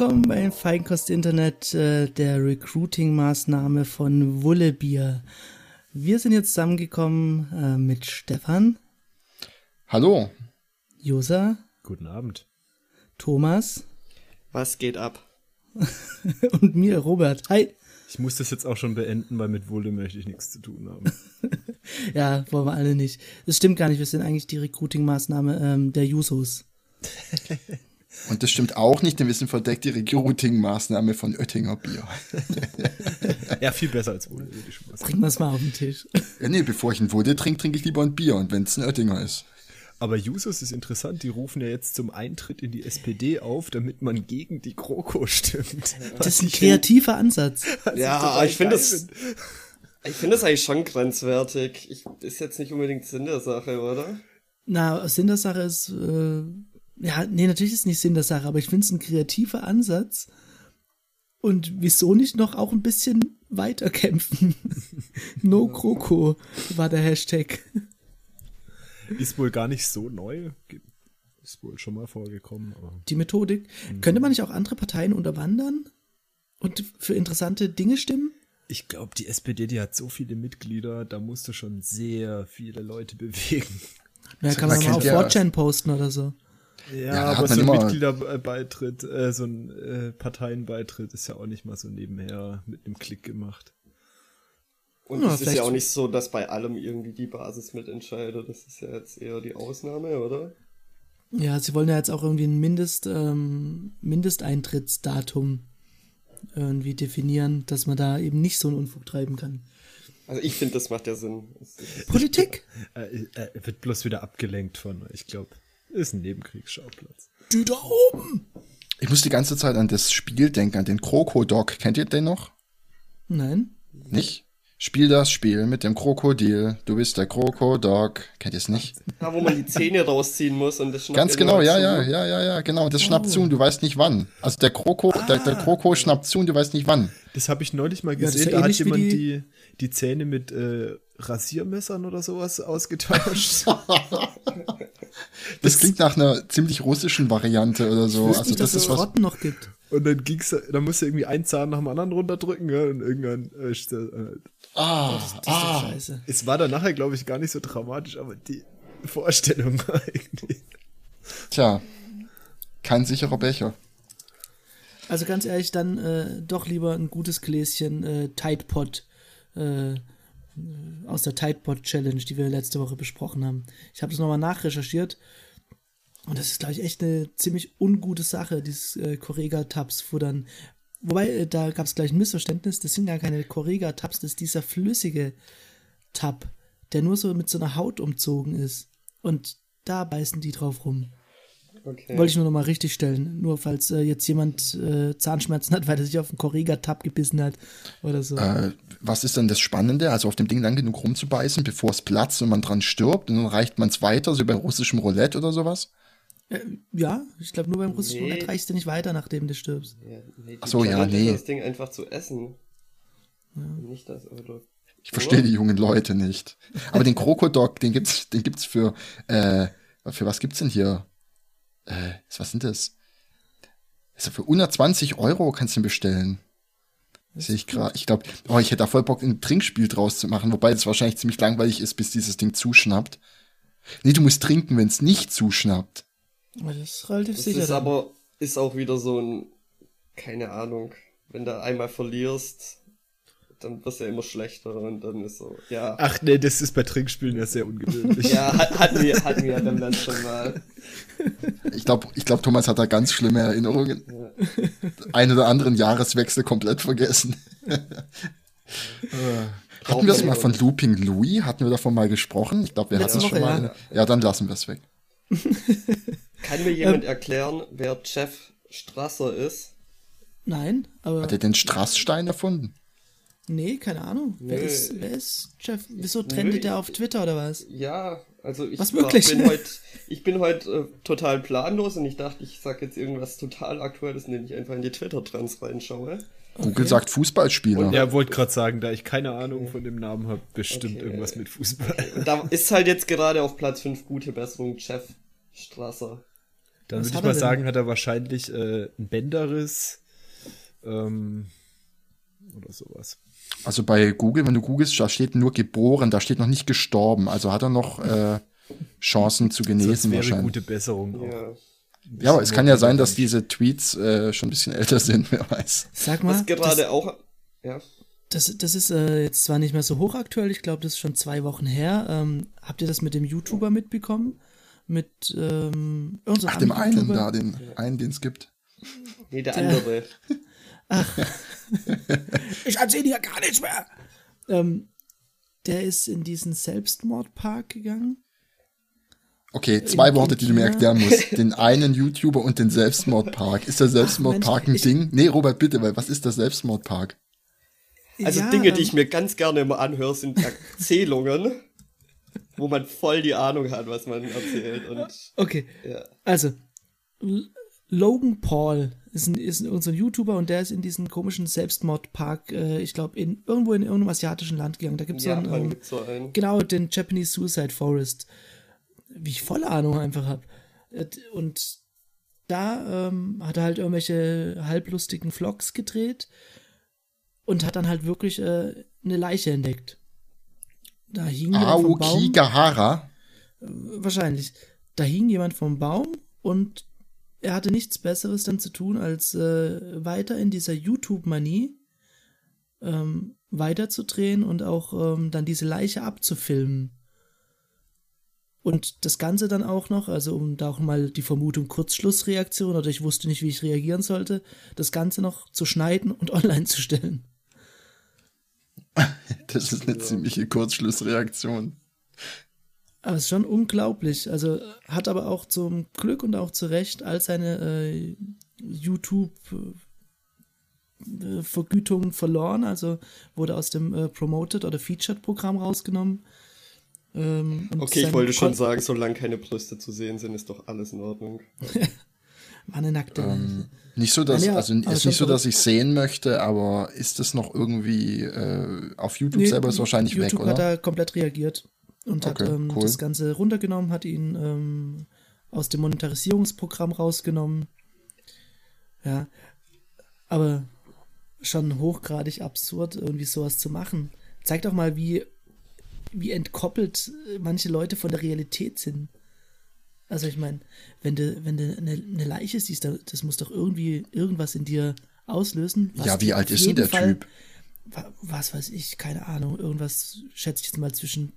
Willkommen beim Feinkost Internet äh, der Recruiting-Maßnahme von Wullebier. Wir sind jetzt zusammengekommen äh, mit Stefan. Hallo. Josa. Guten Abend. Thomas. Was geht ab? Und mir, Robert. Hi. Ich muss das jetzt auch schon beenden, weil mit Wulle möchte ich nichts zu tun haben. ja, wollen wir alle nicht. Das stimmt gar nicht. Wir sind eigentlich die Recruiting-Maßnahme ähm, der Jusos. Und das stimmt auch nicht, denn wir sind verdeckt die Recruiting-Maßnahme von Oettinger Bier. ja, viel besser als Wulle, würde ich schon mal sagen. Wir es mal auf den Tisch. Ja, nee, bevor ich ein Wulle trinke, trinke ich lieber ein Bier. Und wenn es ein Oettinger ist. Aber Jusos ist interessant, die rufen ja jetzt zum Eintritt in die SPD auf, damit man gegen die GroKo stimmt. Das ist ein kreativer Ansatz. Ja, ich finde das, ich finde das eigentlich schon grenzwertig. Ich, ist jetzt nicht unbedingt Sinn der Sache, oder? Na, Sinn der Sache ist, äh, ja, nee, natürlich ist nicht Sinn der Sache, aber ich finde es ein kreativer Ansatz. Und wieso nicht noch auch ein bisschen weiterkämpfen? no GroKo war der Hashtag. Ist wohl gar nicht so neu. Ist wohl schon mal vorgekommen. Die Methodik. Mhm. Könnte man nicht auch andere Parteien unterwandern und für interessante Dinge stimmen? Ich glaube, die SPD, die hat so viele Mitglieder, da musst du schon sehr viele Leute bewegen. Ja, kann man, man mal auf ja, 4 posten oder so. Ja, ja aber so ein Mitgliederbeitritt, äh, so ein äh, Parteienbeitritt ist ja auch nicht mal so nebenher mit einem Klick gemacht. Und ja, es ist ja auch nicht so, dass bei allem irgendwie die Basis mitentscheidet. Das ist ja jetzt eher die Ausnahme, oder? Ja, sie wollen ja jetzt auch irgendwie ein Mindest, ähm, Mindesteintrittsdatum irgendwie definieren, dass man da eben nicht so einen Unfug treiben kann. Also ich finde, das macht ja Sinn. Politik? Er äh, äh, wird bloß wieder abgelenkt von, ich glaube, ist ein Nebenkriegsschauplatz. Die da oben! Ich muss die ganze Zeit an das Spiel denken, an den Krokodok. Kennt ihr den noch? Nein. Nicht? Spiel das Spiel mit dem Krokodil. Du bist der Krokodok. Kennt ihr es nicht? Ja, wo man die Zähne rausziehen muss und das schnappt Ganz genau, ja, ja, ja, ja, ja, genau. Das schnappt oh. zu und du weißt nicht wann. Also der Kroko, ah. der, der. Kroko schnappt zu und du weißt nicht wann. Das habe ich neulich mal gesehen. Ja, da hat jemand die, die, die Zähne mit äh, Rasiermessern oder sowas ausgetauscht. das, klingt nach einer ziemlich russischen Variante oder so. also nicht, das ist was Rotten noch gibt. Und dann ging's, dann musste irgendwie ein Zahn nach dem anderen runterdrücken, ja, und irgendwann äh, äh, Ah, das, das ah. scheiße. Es war dann nachher, glaube ich, gar nicht so dramatisch, aber die Vorstellung eigentlich. Tja, kein sicherer Becher. Also ganz ehrlich, dann äh, doch lieber ein gutes Gläschen äh, Tide Pod äh, aus der Tide Pod Challenge, die wir letzte Woche besprochen haben. Ich habe das nochmal nachrecherchiert und das ist, glaube ich, echt eine ziemlich ungute Sache, dieses äh, Correga-Tabs-Futtern. Wobei, äh, da gab es gleich ein Missverständnis. Das sind ja keine Correga-Tabs, das ist dieser flüssige Tab, der nur so mit so einer Haut umzogen ist. Und da beißen die drauf rum. Okay. Wollte ich nur noch mal richtig stellen. Nur falls äh, jetzt jemand äh, Zahnschmerzen hat, weil er sich auf einen Correga-Tab gebissen hat oder so. Äh, was ist denn das Spannende? Also auf dem Ding lang genug rumzubeißen, bevor es platzt und man dran stirbt und dann reicht man es weiter, so bei russischem Roulette oder sowas? Äh, ja, ich glaube, nur beim russischen nee. Roulette reichst du nicht weiter, nachdem du stirbst. Ja, nee, Ach so, ja, nee. Das Ding einfach zu essen. Ja. Nicht das, oder? Ich verstehe die jungen Leute nicht. Aber den Krokodok, den gibt's, den gibt's für, äh, für was gibt's denn hier? Äh, was sind das? Also für 120 Euro kannst du ihn bestellen. Sehe ich gerade. Ich glaube, oh, ich hätte da voll Bock, ein Trinkspiel draus zu machen, wobei das wahrscheinlich ziemlich langweilig ist, bis dieses Ding zuschnappt. Nee, du musst trinken, wenn es nicht zuschnappt. Das ist relativ das sicher. Ist aber ist auch wieder so ein, keine Ahnung, wenn du einmal verlierst, dann wirst du ja immer schlechter und dann ist so, ja. Ach nee, das ist bei Trinkspielen ja sehr ungewöhnlich. ja, hatten wir, hatten wir ja dann, dann schon mal. Ich glaube, ich glaub, Thomas hat da ganz schlimme Erinnerungen. Ja. Ein oder anderen Jahreswechsel komplett vergessen. Hatten wir es mal von Looping Louis? Hatten wir davon mal gesprochen? Ich glaube, wir hatten es schon mal. Ja. ja, dann lassen wir es weg. Kann mir jemand ähm, erklären, wer Jeff Strasser ist? Nein, aber. Hat er den Strassstein erfunden? Nee, keine Ahnung. Wer ist, wer ist Jeff? Wieso trendet er auf Twitter oder was? Ja, also ich was wirklich? bin heute ich bin heute äh, total planlos und ich dachte, ich sag jetzt irgendwas total aktuelles, indem ich einfach in die Twitter-Trends reinschaue. Google okay. sagt Fußballspieler. Und er wollte gerade sagen, da ich keine Ahnung von dem Namen habe, bestimmt okay. irgendwas mit Fußball. Okay. Da ist halt jetzt gerade auf Platz 5 gute Besserung Jeff Strasser. Dann würde ich mal sagen, hat er wahrscheinlich äh, einen Bänderriss ähm, oder sowas. Also bei Google, wenn du googelst, da steht nur geboren, da steht noch nicht gestorben. Also hat er noch äh, Chancen zu genesen das wäre wahrscheinlich. gute Besserung. Auch. Ja. Ja, aber es kann ja sein, dass diese Tweets äh, schon ein bisschen älter sind, wer weiß. Sag mal. Was gerade auch. Ja. Das, das ist äh, jetzt zwar nicht mehr so hochaktuell, ich glaube, das ist schon zwei Wochen her. Ähm, habt ihr das mit dem YouTuber mitbekommen? Mit ähm, Ach, dem einen da, den ja. einen, den es gibt. Nee, der, der andere. Ach. ich erzähle dir gar nichts mehr. Ähm, der ist in diesen Selbstmordpark gegangen Okay, zwei in, Worte, die du mir erklären musst. Den einen YouTuber und den Selbstmordpark. Ist der Selbstmordpark ein Ding? Nee, Robert, bitte, weil was ist der Selbstmordpark? Also ja, Dinge, die ich mir ganz gerne immer anhöre, sind Erzählungen, wo man voll die Ahnung hat, was man erzählt. Und, okay, ja. also Logan Paul ist, ein, ist unser YouTuber und der ist in diesen komischen Selbstmordpark, äh, ich glaube, in, irgendwo in irgendeinem asiatischen Land gegangen. Da gibt es ja, so, einen, ähm, so einen. Genau, den Japanese Suicide Forest wie ich volle Ahnung einfach habe. Und da ähm, hat er halt irgendwelche halblustigen Vlogs gedreht und hat dann halt wirklich äh, eine Leiche entdeckt. Da hing jemand vom Baum. Gahara? Äh, wahrscheinlich. Da hing jemand vom Baum und er hatte nichts Besseres dann zu tun, als äh, weiter in dieser YouTube-Manie ähm, weiterzudrehen und auch ähm, dann diese Leiche abzufilmen. Und das Ganze dann auch noch, also um da auch mal die Vermutung Kurzschlussreaktion oder ich wusste nicht, wie ich reagieren sollte, das Ganze noch zu schneiden und online zu stellen. Das ist eine ja. ziemliche Kurzschlussreaktion. Aber es ist schon unglaublich. Also hat aber auch zum Glück und auch zu Recht all seine äh, YouTube-Vergütungen äh, verloren. Also wurde aus dem äh, Promoted oder Featured-Programm rausgenommen. Ähm, okay, ich wollte schon sagen, solange keine Brüste zu sehen sind, ist doch alles in Ordnung. War eine nackte. Ähm, nicht so, dass, ja, also ist nicht so, dass ich sehen möchte, aber ist das noch irgendwie äh, auf YouTube nee, selber ist wahrscheinlich YouTube weg, oder? hat da komplett reagiert und okay, hat ähm, cool. das Ganze runtergenommen, hat ihn ähm, aus dem Monetarisierungsprogramm rausgenommen. Ja, aber schon hochgradig absurd, irgendwie sowas zu machen. Zeigt doch mal, wie wie entkoppelt äh, manche Leute von der Realität sind. Also ich meine, wenn du, wenn du eine, eine Leiche siehst, das muss doch irgendwie irgendwas in dir auslösen. Ja, wie alt ist denn der Fall, Typ? Was weiß ich, keine Ahnung. Irgendwas schätze ich jetzt mal zwischen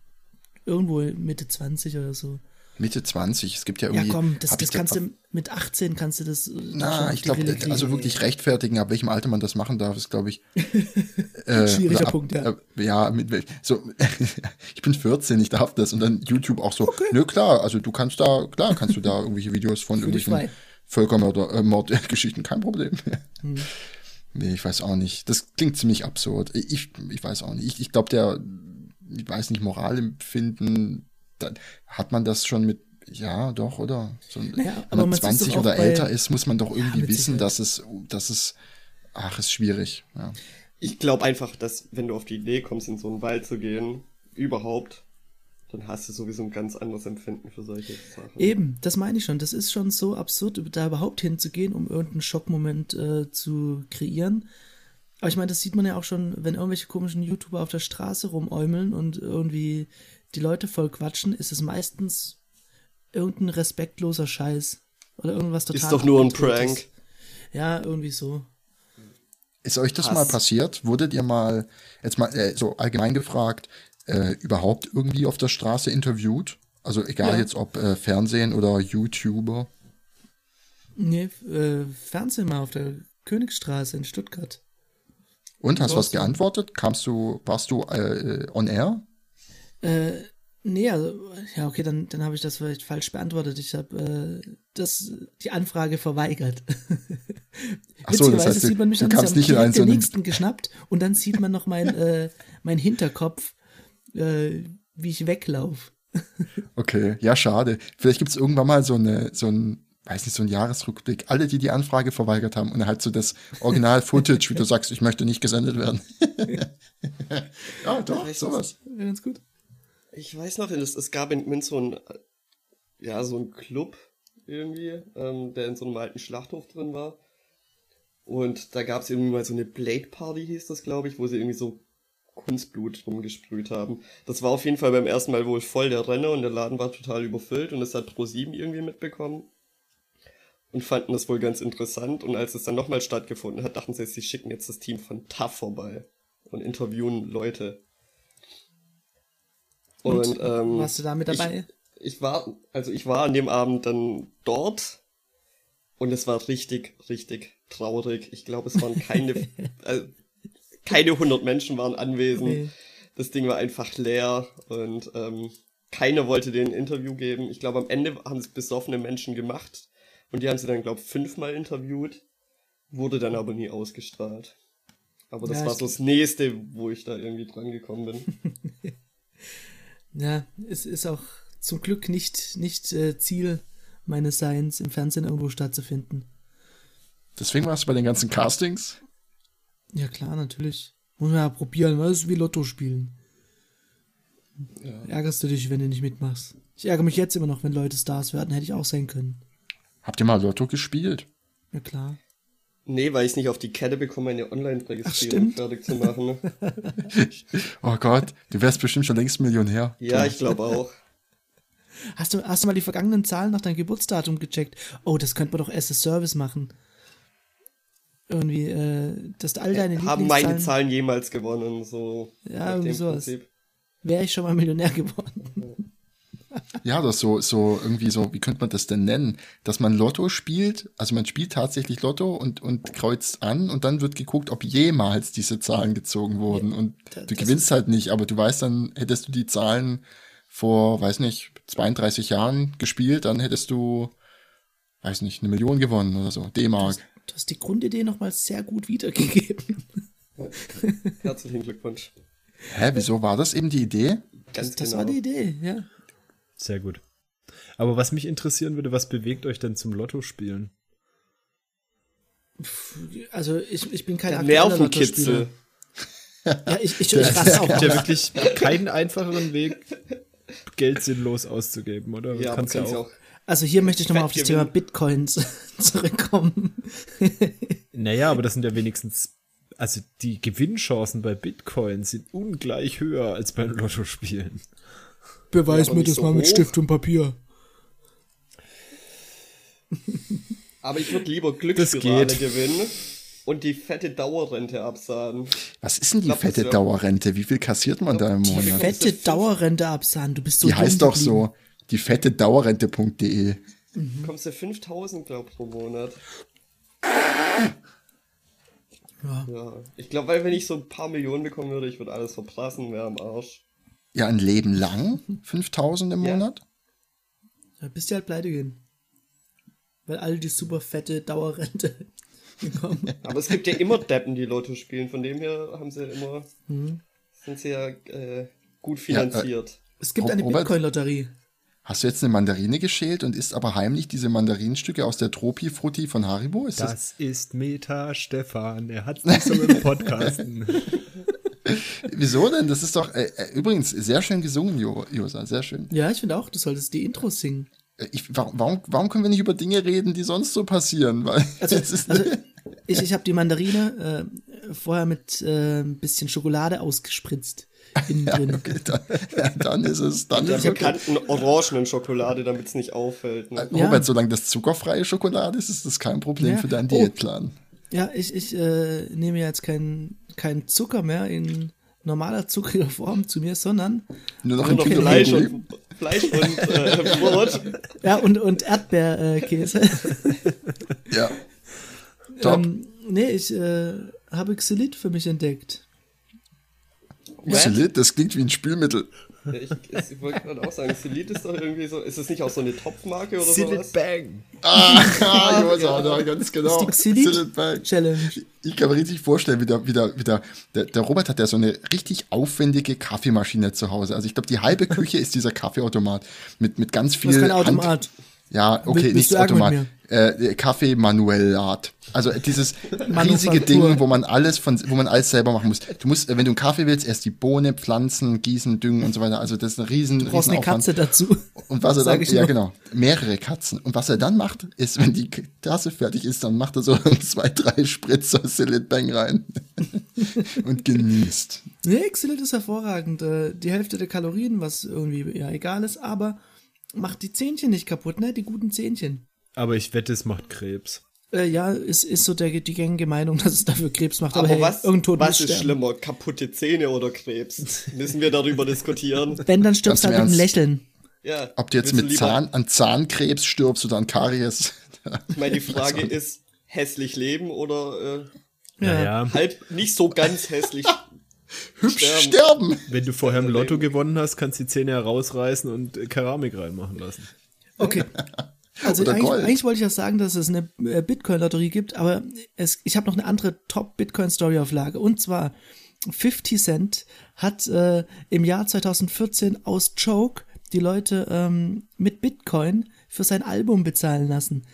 irgendwo Mitte 20 oder so. Mitte 20. Es gibt ja irgendwie. Ja, komm, das, das kannst du mit 18 kannst du das. Äh, Na, ich glaube, also wirklich rechtfertigen, ab welchem Alter man das machen darf, ist, glaube ich. äh, Schwieriger ab, Punkt, ja. Äh, ja, mit, so, ich bin 14, ich darf das. Und dann YouTube auch so, okay. nö, klar, also du kannst da, klar, kannst du da irgendwelche Videos von irgendwelchen Völkermörder, äh, kein Problem. hm. Nee, ich weiß auch nicht. Das klingt ziemlich absurd. Ich, ich weiß auch nicht. Ich, ich glaube, der, ich weiß nicht, Moralempfinden dann hat man das schon mit, ja, doch, oder? So, naja, wenn man 20 oder älter ist, muss man doch irgendwie ja, wissen, dass es, dass es, ach, ist schwierig, ja. Ich glaube einfach, dass wenn du auf die Idee kommst, in so einen Wald zu gehen, überhaupt, dann hast du sowieso ein ganz anderes Empfinden für solche Sachen. Eben, das meine ich schon. Das ist schon so absurd, da überhaupt hinzugehen, um irgendeinen Schockmoment äh, zu kreieren. Aber ich meine, das sieht man ja auch schon, wenn irgendwelche komischen YouTuber auf der Straße rumäumeln und irgendwie die Leute voll quatschen, ist es meistens irgendein respektloser Scheiß. Oder irgendwas total. Ist doch nur ein Prank. Ja, irgendwie so. Ist euch das Hass. mal passiert? Wurdet ihr mal, jetzt mal äh, so allgemein gefragt, äh, überhaupt irgendwie auf der Straße interviewt? Also egal ja. jetzt ob äh, Fernsehen oder YouTuber. Nee, äh, Fernsehen mal auf der Königstraße in Stuttgart. Und hast du was geantwortet? Kamst du, warst du äh, on air? Äh, nee, also, ja, okay, dann, dann habe ich das vielleicht falsch beantwortet. Ich habe äh, das, die Anfrage verweigert. Ach so, das heißt, sieht man mich du, du kamst nicht in so nächsten geschnappt und dann sieht man noch mein, äh, mein Hinterkopf, äh, wie ich weglaufe. okay, ja, schade. Vielleicht gibt es irgendwann mal so eine, so ein, weiß nicht, so ein Jahresrückblick. Alle, die die Anfrage verweigert haben und halt so das Original-Footage, wie du sagst, ich möchte nicht gesendet werden. ja, doch, sowas. Ja, ganz gut ich weiß noch, es, es gab in Münz so ein, ja, so ein Club, irgendwie, ähm, der in so einem alten Schlachthof drin war. Und da gab es irgendwie mal so eine Blade Party, hieß das, glaube ich, wo sie irgendwie so Kunstblut rumgesprüht haben. Das war auf jeden Fall beim ersten Mal wohl voll der Renner und der Laden war total überfüllt und das hat Pro7 irgendwie mitbekommen und fanden das wohl ganz interessant. Und als es dann nochmal stattgefunden hat, dachten sie, sie schicken jetzt das Team von TAF vorbei und interviewen Leute. Und, und ähm, warst du da mit dabei? Ich, ich war, also ich war an dem Abend dann dort und es war richtig, richtig traurig. Ich glaube, es waren keine, äh, keine 100 Menschen waren anwesend. Nee. Das Ding war einfach leer und ähm, keiner wollte denen ein Interview geben. Ich glaube, am Ende haben es besoffene Menschen gemacht und die haben sie dann, glaube ich, fünfmal interviewt, wurde dann aber nie ausgestrahlt. Aber das ja, war so das nächste, wo ich da irgendwie dran gekommen bin. ja, es ist auch zum Glück nicht, nicht äh, Ziel meines Seins, im Fernsehen irgendwo stattzufinden. Deswegen warst du bei den ganzen Castings? Ja, klar, natürlich. Muss man ja probieren, weil es ist wie Lotto spielen. Ja. Ärgerst du dich, wenn du nicht mitmachst. Ich ärgere mich jetzt immer noch, wenn Leute Stars werden, hätte ich auch sein können. Habt ihr mal Lotto gespielt? Ja, klar. Nee, weil ich nicht auf die Kette bekomme, eine Online-Registrierung fertig zu machen. oh Gott, du wärst bestimmt schon längst Millionär. Ja, ich glaube auch. Hast du, hast du mal die vergangenen Zahlen nach deinem Geburtsdatum gecheckt? Oh, das könnte man doch as a Service machen. Irgendwie, äh, dass all deine Haben meine Zahlen jemals gewonnen, so. Ja, irgendwie sowas. Wäre ich schon mal Millionär geworden. Ja, das so, so irgendwie so, wie könnte man das denn nennen? Dass man Lotto spielt, also man spielt tatsächlich Lotto und, und kreuzt an und dann wird geguckt, ob jemals diese Zahlen gezogen wurden. Und das, du gewinnst halt nicht, aber du weißt dann, hättest du die Zahlen vor, weiß nicht, 32 Jahren gespielt, dann hättest du, weiß nicht, eine Million gewonnen oder so, D-Mark. Du hast die Grundidee nochmal sehr gut wiedergegeben. Herzlichen Glückwunsch. Hä, wieso war das eben die Idee? Ganz das, das genau. war die Idee, ja. Sehr gut. Aber was mich interessieren würde, was bewegt euch denn zum Lotto-Spielen? Also ich, ich bin kein Nervenkitzel. ja, ich, ich, ich raste auch. Es gibt ja wirklich keinen einfacheren Weg, Geld sinnlos auszugeben, oder? Ja, kannst ja auch. Also hier möchte ich nochmal auf das Thema Bitcoins zurückkommen. naja, aber das sind ja wenigstens, also die Gewinnchancen bei Bitcoins sind ungleich höher als beim Lotto-Spielen. Beweis ja, mir das so mal mit Stift und Papier. Aber ich würde lieber Glücksspirale gewinnen und die fette Dauerrente absahen. Was ist denn die glaub, fette Dauerrente? Wie viel kassiert man da im Monat? Die fette Dauerrente absahen. Du bist so Die heißt doch so. Die fette Dauerrente.de. Mhm. Kommst du 5000, glaub pro Monat. Ja. ja. Ich glaube, weil wenn ich so ein paar Millionen bekommen würde, ich würde alles verprassen, wäre am Arsch. Ja, ein Leben lang 5000 im ja. Monat? Da bist du halt pleite gehen. Weil alle die super fette Dauerrente bekommen. Aber es gibt ja immer Deppen, die Lotto spielen. Von dem her haben sie immer, mhm. sind sie ja äh, gut finanziert. Ja, äh, es gibt eine Bitcoin-Lotterie. Hast du jetzt eine Mandarine geschält und isst aber heimlich diese Mandarinenstücke aus der Tropi-Frutti von Haribo? Ist das, das ist Meta Stefan. Er hat es nicht so im Podcasten. Wieso denn? Das ist doch äh, äh, übrigens sehr schön gesungen, jo Josa, sehr schön. Ja, ich finde auch, du solltest die Intros singen. Äh, ich, warum, warum können wir nicht über Dinge reden, die sonst so passieren? Weil also, also ich, ich habe die Mandarine äh, vorher mit äh, ein bisschen Schokolade ausgespritzt. Innen drin. Ja, okay, dann, ja, dann, ist es. Dann der bekannten orangenen Schokolade, damit es nicht auffällt. Ne? Robert, ja. solange das zuckerfreie Schokolade ist, ist das kein Problem für deinen oh. Diätplan. Ja, ich, ich äh, nehme jetzt keinen kein Zucker mehr in normaler zuckriger Form zu mir, sondern nur noch ein noch Fleisch und, Fleisch und äh, Brot. Ja, und, und Erdbeerkäse. ja. Top. Ähm, nee, ich äh, habe Xylit für mich entdeckt. Xylit, das klingt wie ein Spülmittel. Ja, ich, ich wollte gerade auch sagen, Silit ist doch irgendwie so, ist das nicht auch so eine Topfmarke oder so? sowas? Bang! Ah, ja, ja, ja, ganz genau. Silit Bang. Challenge. Ich kann mir richtig vorstellen, wie der, wie der, wie der, der, der Robert hat ja so eine richtig aufwendige Kaffeemaschine zu Hause. Also ich glaube, die halbe Küche ist dieser Kaffeeautomat mit, mit ganz viel. Das ist kein Automat. Hand ja, okay, nicht Automat. Äh, Kaffee manuell Art. Also dieses riesige Ding, wo man alles von, wo man alles selber machen muss. Du musst, wenn du einen Kaffee willst, erst die Bohne pflanzen, gießen, düngen und so weiter. Also das ist ein riesen, du brauchst eine Katze dazu. Und was er dann, ja genau, mehrere Katzen. Und was er dann macht, ist, wenn die Tasse fertig ist, dann macht er so zwei, drei Spritzer Sillet Bang rein und genießt. Nee, Xylit ist hervorragend. Äh, die Hälfte der Kalorien, was irgendwie ja egal ist, aber macht die Zähnchen nicht kaputt, ne? Die guten Zähnchen. Aber ich wette, es macht Krebs. Äh, ja, ist, ist so der, die gängige Meinung, dass es dafür Krebs macht. Aber, aber hey, was, was ist sterben. schlimmer? Kaputte Zähne oder Krebs? Müssen wir darüber diskutieren? Wenn, dann stirbst du halt mit einem Lächeln. Ja, Ob du jetzt mit Zahn, an Zahnkrebs stirbst oder an Karies. ich meine, die Frage ist, hässlich leben oder äh, ja. halb nicht so ganz hässlich hübsch sterben. sterben. Wenn du vorher im Lotto gewonnen hast, kannst du die Zähne herausreißen und Keramik reinmachen lassen. Okay. Also eigentlich, eigentlich, wollte ich ja sagen, dass es eine äh, Bitcoin-Lotterie gibt, aber es, ich habe noch eine andere Top-Bitcoin-Story auf Lage. Und zwar 50 Cent hat äh, im Jahr 2014 aus Choke die Leute ähm, mit Bitcoin für sein Album bezahlen lassen.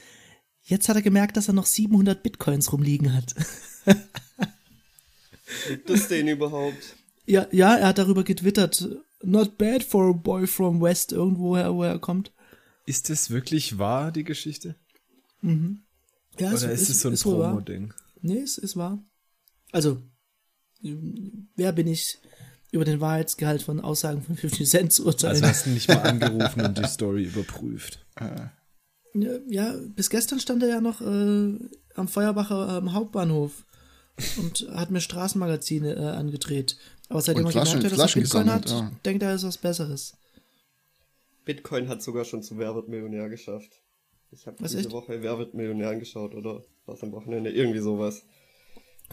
Jetzt hat er gemerkt, dass er noch 700 Bitcoins rumliegen hat. Es den überhaupt? Ja, ja, er hat darüber getwittert. Not bad for a boy from West, irgendwoher, wo er kommt. Ist das wirklich wahr, die Geschichte? Mhm. Ja, Oder ist, ist es so ein Promo-Ding? Nee, es ist wahr. Also, wer bin ich, über den Wahrheitsgehalt von Aussagen von 50 Cent zu urteilen? Also hast du nicht mal angerufen und die Story überprüft. Ja, bis gestern stand er ja noch äh, am Feuerbacher ähm, Hauptbahnhof und hat mir Straßenmagazine äh, angedreht. Aber seitdem er gemerkt hat, dass er Bitcoin hat, ja. denkt er, ist was Besseres. Bitcoin hat sogar schon zu Wer wird Millionär geschafft. Ich habe diese echt? Woche Wer wird Millionär angeschaut oder was am Wochenende, irgendwie sowas.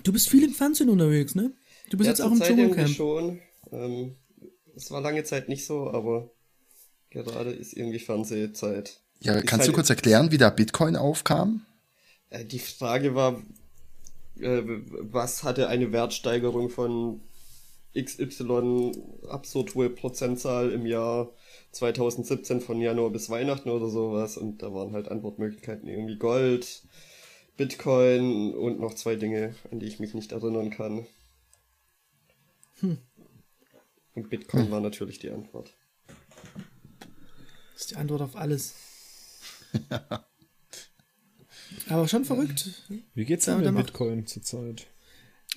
Du bist viel im Fernsehen unterwegs, ne? Du bist ja, jetzt auch im Dschungelcamp. schon. Ähm, es war lange Zeit nicht so, aber gerade ist irgendwie Fernsehzeit. Ja, kannst halt du kurz erklären, wie da Bitcoin aufkam? Äh, die Frage war, äh, was hatte eine Wertsteigerung von XY absurd hohe Prozentzahl im Jahr 2017 von Januar bis Weihnachten oder sowas und da waren halt Antwortmöglichkeiten irgendwie Gold, Bitcoin und noch zwei Dinge, an die ich mich nicht erinnern kann. Hm. Und Bitcoin hm. war natürlich die Antwort. Das ist die Antwort auf alles. Aber schon verrückt. Wie geht's denn mit Bitcoin zurzeit?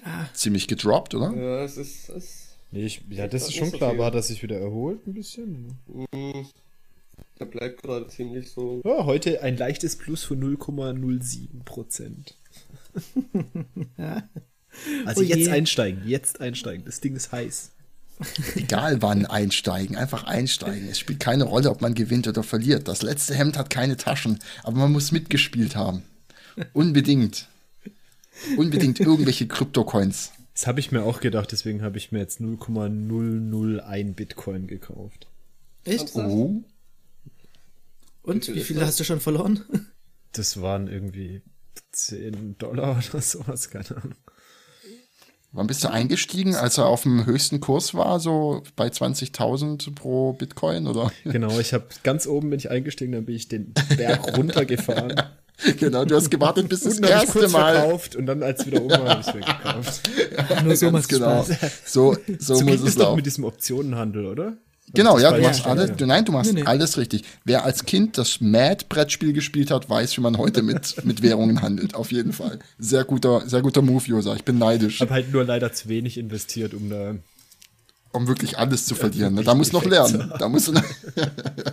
Ah. Ziemlich gedroppt, oder? Ja, es ist, es Nee, ich, ja, das ist schon klar, aber dass sich wieder erholt ein bisschen. Mhm. Der bleibt gerade ziemlich so. Ja, heute ein leichtes Plus von 0,07 Prozent. Also oh jetzt je. einsteigen, jetzt einsteigen. Das Ding ist heiß. Egal wann einsteigen, einfach einsteigen. Es spielt keine Rolle, ob man gewinnt oder verliert. Das letzte Hemd hat keine Taschen, aber man muss mitgespielt haben. Unbedingt. Unbedingt irgendwelche Kryptocoins. Das habe ich mir auch gedacht, deswegen habe ich mir jetzt 0,001 Bitcoin gekauft. Echt? Oh. Und wie viele hast du schon verloren? Das waren irgendwie 10 Dollar oder sowas, keine Ahnung. Wann bist du eingestiegen, als er auf dem höchsten Kurs war, so bei 20.000 pro Bitcoin, oder? Genau, ich habe ganz oben bin ich eingestiegen, dann bin ich den Berg runtergefahren. Genau, du hast gewartet bis das erste Mal. verkauft und dann als wieder um war, habe ich es gekauft. Ja, Nur so macht genau. Spaß. So, so, so muss es doch mit diesem Optionenhandel, oder? Genau, ja, du machst alles, du, nein, du machst nee, nee. alles richtig. Wer als Kind das Mad-Brettspiel gespielt hat, weiß, wie man heute mit, mit Währungen handelt. Auf jeden Fall. Sehr guter, sehr guter Move, Josa. Ich bin neidisch. Ich habe halt nur leider zu wenig investiert, um da um wirklich alles zu verlieren. Ja, da muss noch lernen. Da musst du noch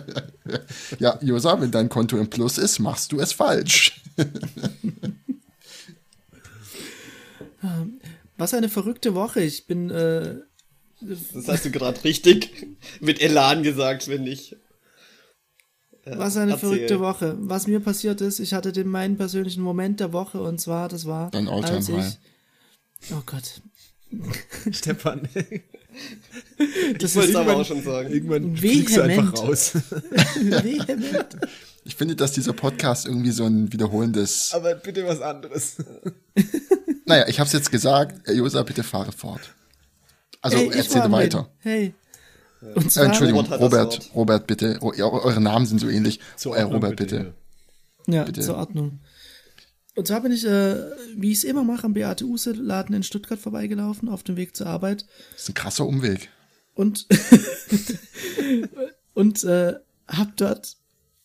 ja, Josa, wenn dein Konto im Plus ist, machst du es falsch. Was eine verrückte Woche. Ich bin. Äh, das hast du gerade richtig mit Elan gesagt, finde ich. Äh, Was eine erzähl. verrückte Woche. Was mir passiert ist, ich hatte den meinen persönlichen Moment der Woche und zwar, das war. Dein als ich, Oh Gott. Stefan. das wollte ich aber auch schon sagen. Irgendwann fliegst du einfach raus. Vehement. Ich finde, dass dieser Podcast irgendwie so ein wiederholendes. Aber bitte was anderes. naja, ich habe es jetzt gesagt. Josa, bitte fahre fort. Also hey, erzähle weiter. Hey. Und zwar, äh, Entschuldigung, Robert, Robert, Robert, bitte. Oh, eure Namen sind so ähnlich. So, äh, Robert, bitte. bitte. Ja, Bitte. zur Ordnung. Und zwar bin ich, äh, wie ich es immer mache, am Beate Use Laden in Stuttgart vorbeigelaufen, auf dem Weg zur Arbeit. Das ist ein krasser Umweg. Und, und äh, hab dort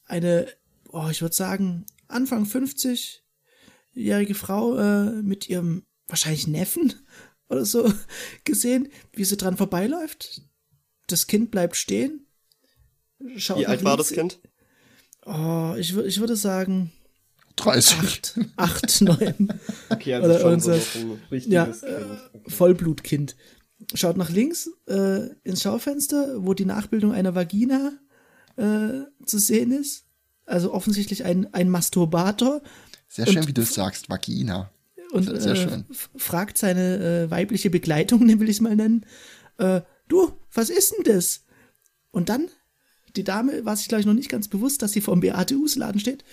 eine, oh, ich würde sagen, Anfang 50-jährige Frau äh, mit ihrem wahrscheinlich Neffen oder so gesehen, wie sie dran vorbeiläuft. Das Kind bleibt stehen. Schaut Wie alt war das Kind? Oh, ich, ich würde sagen 30. acht, acht, neun. Okay, Oder also schon so irgendwas. noch ein richtiges Ja, Kind. Vollblutkind. Schaut nach links äh, ins Schaufenster, wo die Nachbildung einer Vagina äh, zu sehen ist. Also offensichtlich ein, ein Masturbator Sehr schön, wie du es sagst, Vagina. und Sehr äh, schön. fragt seine äh, weibliche Begleitung, will ich es mal nennen, äh, du, was ist denn das? Und dann, die Dame war sich, glaube ich, noch nicht ganz bewusst, dass sie vor dem Beate-Us-Laden steht,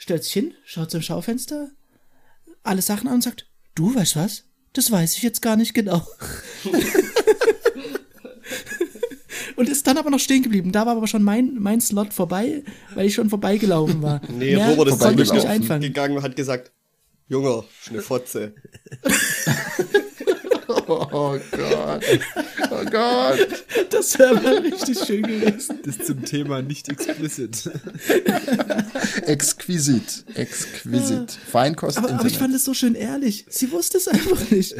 stellt sich hin, schaut zum Schaufenster, alle Sachen an und sagt, du, weißt was? Das weiß ich jetzt gar nicht genau. und ist dann aber noch stehen geblieben. Da war aber schon mein, mein Slot vorbei, weil ich schon vorbeigelaufen war. Nee, Mehr Robert ist dann nicht einfangen. gegangen und hat gesagt, Junge, eine Fotze. Oh Gott. Oh Gott. Das wäre mal richtig schön gewesen. Das zum Thema nicht explicit. Exquisit. Exquisit. Feinkost Aber, aber ich fand es so schön ehrlich. Sie wusste es einfach nicht.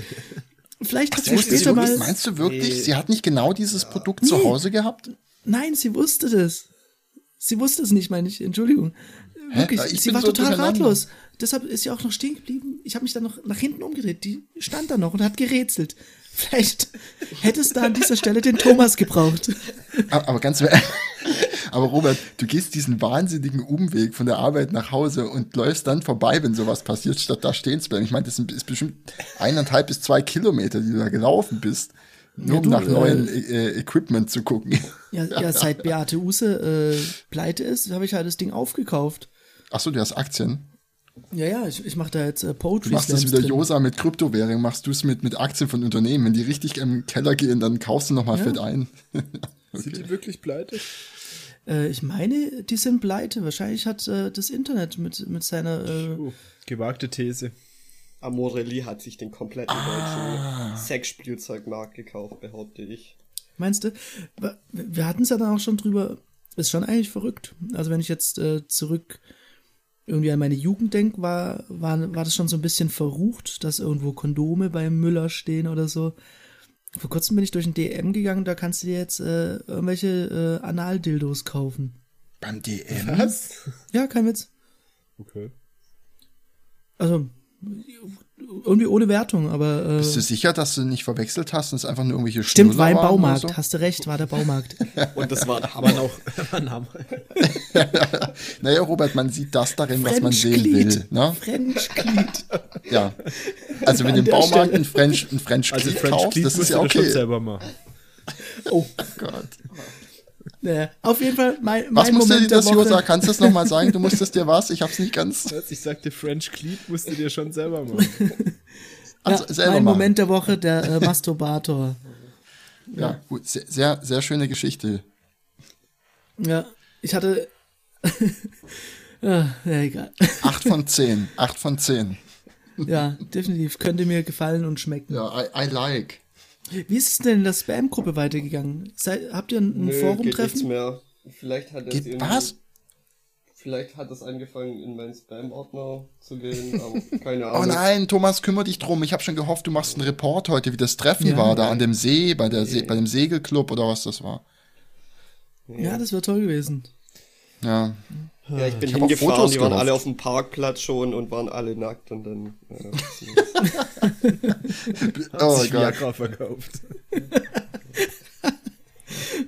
Vielleicht hat Sie später wirklich, mal. meinst du wirklich, sie hat nicht genau dieses Produkt zu Nee. Hause gehabt? Nein, sie wusste das. Sie wusste es nicht, meine ich. Entschuldigung. Wirklich, Ja, ich sie bin war so total ratlos. Deshalb ist sie auch noch stehen geblieben. Ich habe mich dann noch nach hinten umgedreht. Die stand da noch und hat gerätselt. Vielleicht hätte es da an dieser Stelle den Thomas gebraucht. Aber, aber ganz ehrlich, aber Robert, du gehst diesen wahnsinnigen Umweg von der Arbeit nach Hause und läufst dann vorbei, wenn sowas passiert, statt da stehen zu bleiben. Ich meine, das sind- ist bestimmt eineinhalb bis zwei Kilometer, die du da gelaufen bist, nur Ja, um du, nach äh, neuen äh, Equipment zu gucken. Ja, ja seit Beate Use äh, pleite ist, habe ich halt das Ding aufgekauft. Ach so, du hast Aktien. Ja, ja, ich, ich mache da jetzt äh, Poetry Du machst das wieder drin. Josa mit Kryptowährung, machst du es mit, mit Aktien von Unternehmen. Wenn die richtig im Keller gehen, dann kaufst du nochmal Ja. fett ein. Sind die wirklich pleite? Äh, ich meine, die sind pleite. Wahrscheinlich hat äh, das Internet mit, mit seiner. Äh, Oh, gewagte These. Amorelli hat sich den kompletten deutschen Sexspielzeugmarkt gekauft, behaupte ich. meinst du? Wir- Wir hatten es ja dann auch schon drüber. Ist schon eigentlich verrückt. Also, wenn ich jetzt äh, zurück irgendwie an meine Jugend denke, war, war, war das schon so ein bisschen verrucht, dass irgendwo Kondome beim Müller stehen oder so. Vor kurzem bin ich durch ein DM gegangen, da kannst du dir jetzt äh, irgendwelche äh, Analdildos kaufen. Beim DM? Was? Ja, kein Witz. Okay. Also, irgendwie ohne Wertung, aber. Äh, Bist du sicher, dass du nicht verwechselt hast und es einfach nur irgendwelche Stimmt, war im Schnuller waren oder Baumarkt. so? Hast du recht, war der Baumarkt. Und das war Aber noch? Naja, Robert, man sieht das darin, was man sehen Glied. will. Ne? French Glied. Ja. Also wenn du im Baumarkt ein French, ein French Also Glied French kaufst, das ist ja du schon okay. selber machen. Oh, Gott. Naja. Auf jeden Fall, mein, Was mein musste dir das. Josa? Kannst du das nochmal sagen? Du musstest dir was? Ich hab's nicht ganz Was? Ich sagte, French Cleat musst du dir schon selber machen. also, ja, selber mein machen. Moment der Woche, der äh, Masturbator. Ja, gut. Sehr, sehr, sehr schöne Geschichte. Ja, ich hatte. ja, ja, egal. Acht von zehn. Acht von zehn. Ja, definitiv. Könnte mir gefallen und schmecken. Ja, I, I like. Wie ist es denn in der Spam-Gruppe weitergegangen? Sei, habt ihr ein, Nö, geht nichts Forum-Treffen? mehr. Vielleicht hat es was? Vielleicht hat es angefangen, in meinen Spam-Ordner zu gehen, aber keine Oh Ahnung. nein, Thomas, kümmere dich drum. Ich habe schon gehofft, du machst einen Report heute, wie das Treffen Ja. war, da an dem See, bei, der See, bei dem Segelclub oder was das war. Ja, das wäre toll gewesen. Ja. Ja, ich bin Ich hingefahren, Fotos die waren gehofft. alle auf dem Parkplatz schon und waren alle nackt und dann. Äh, Oh sich Gott. Viagra verkauft.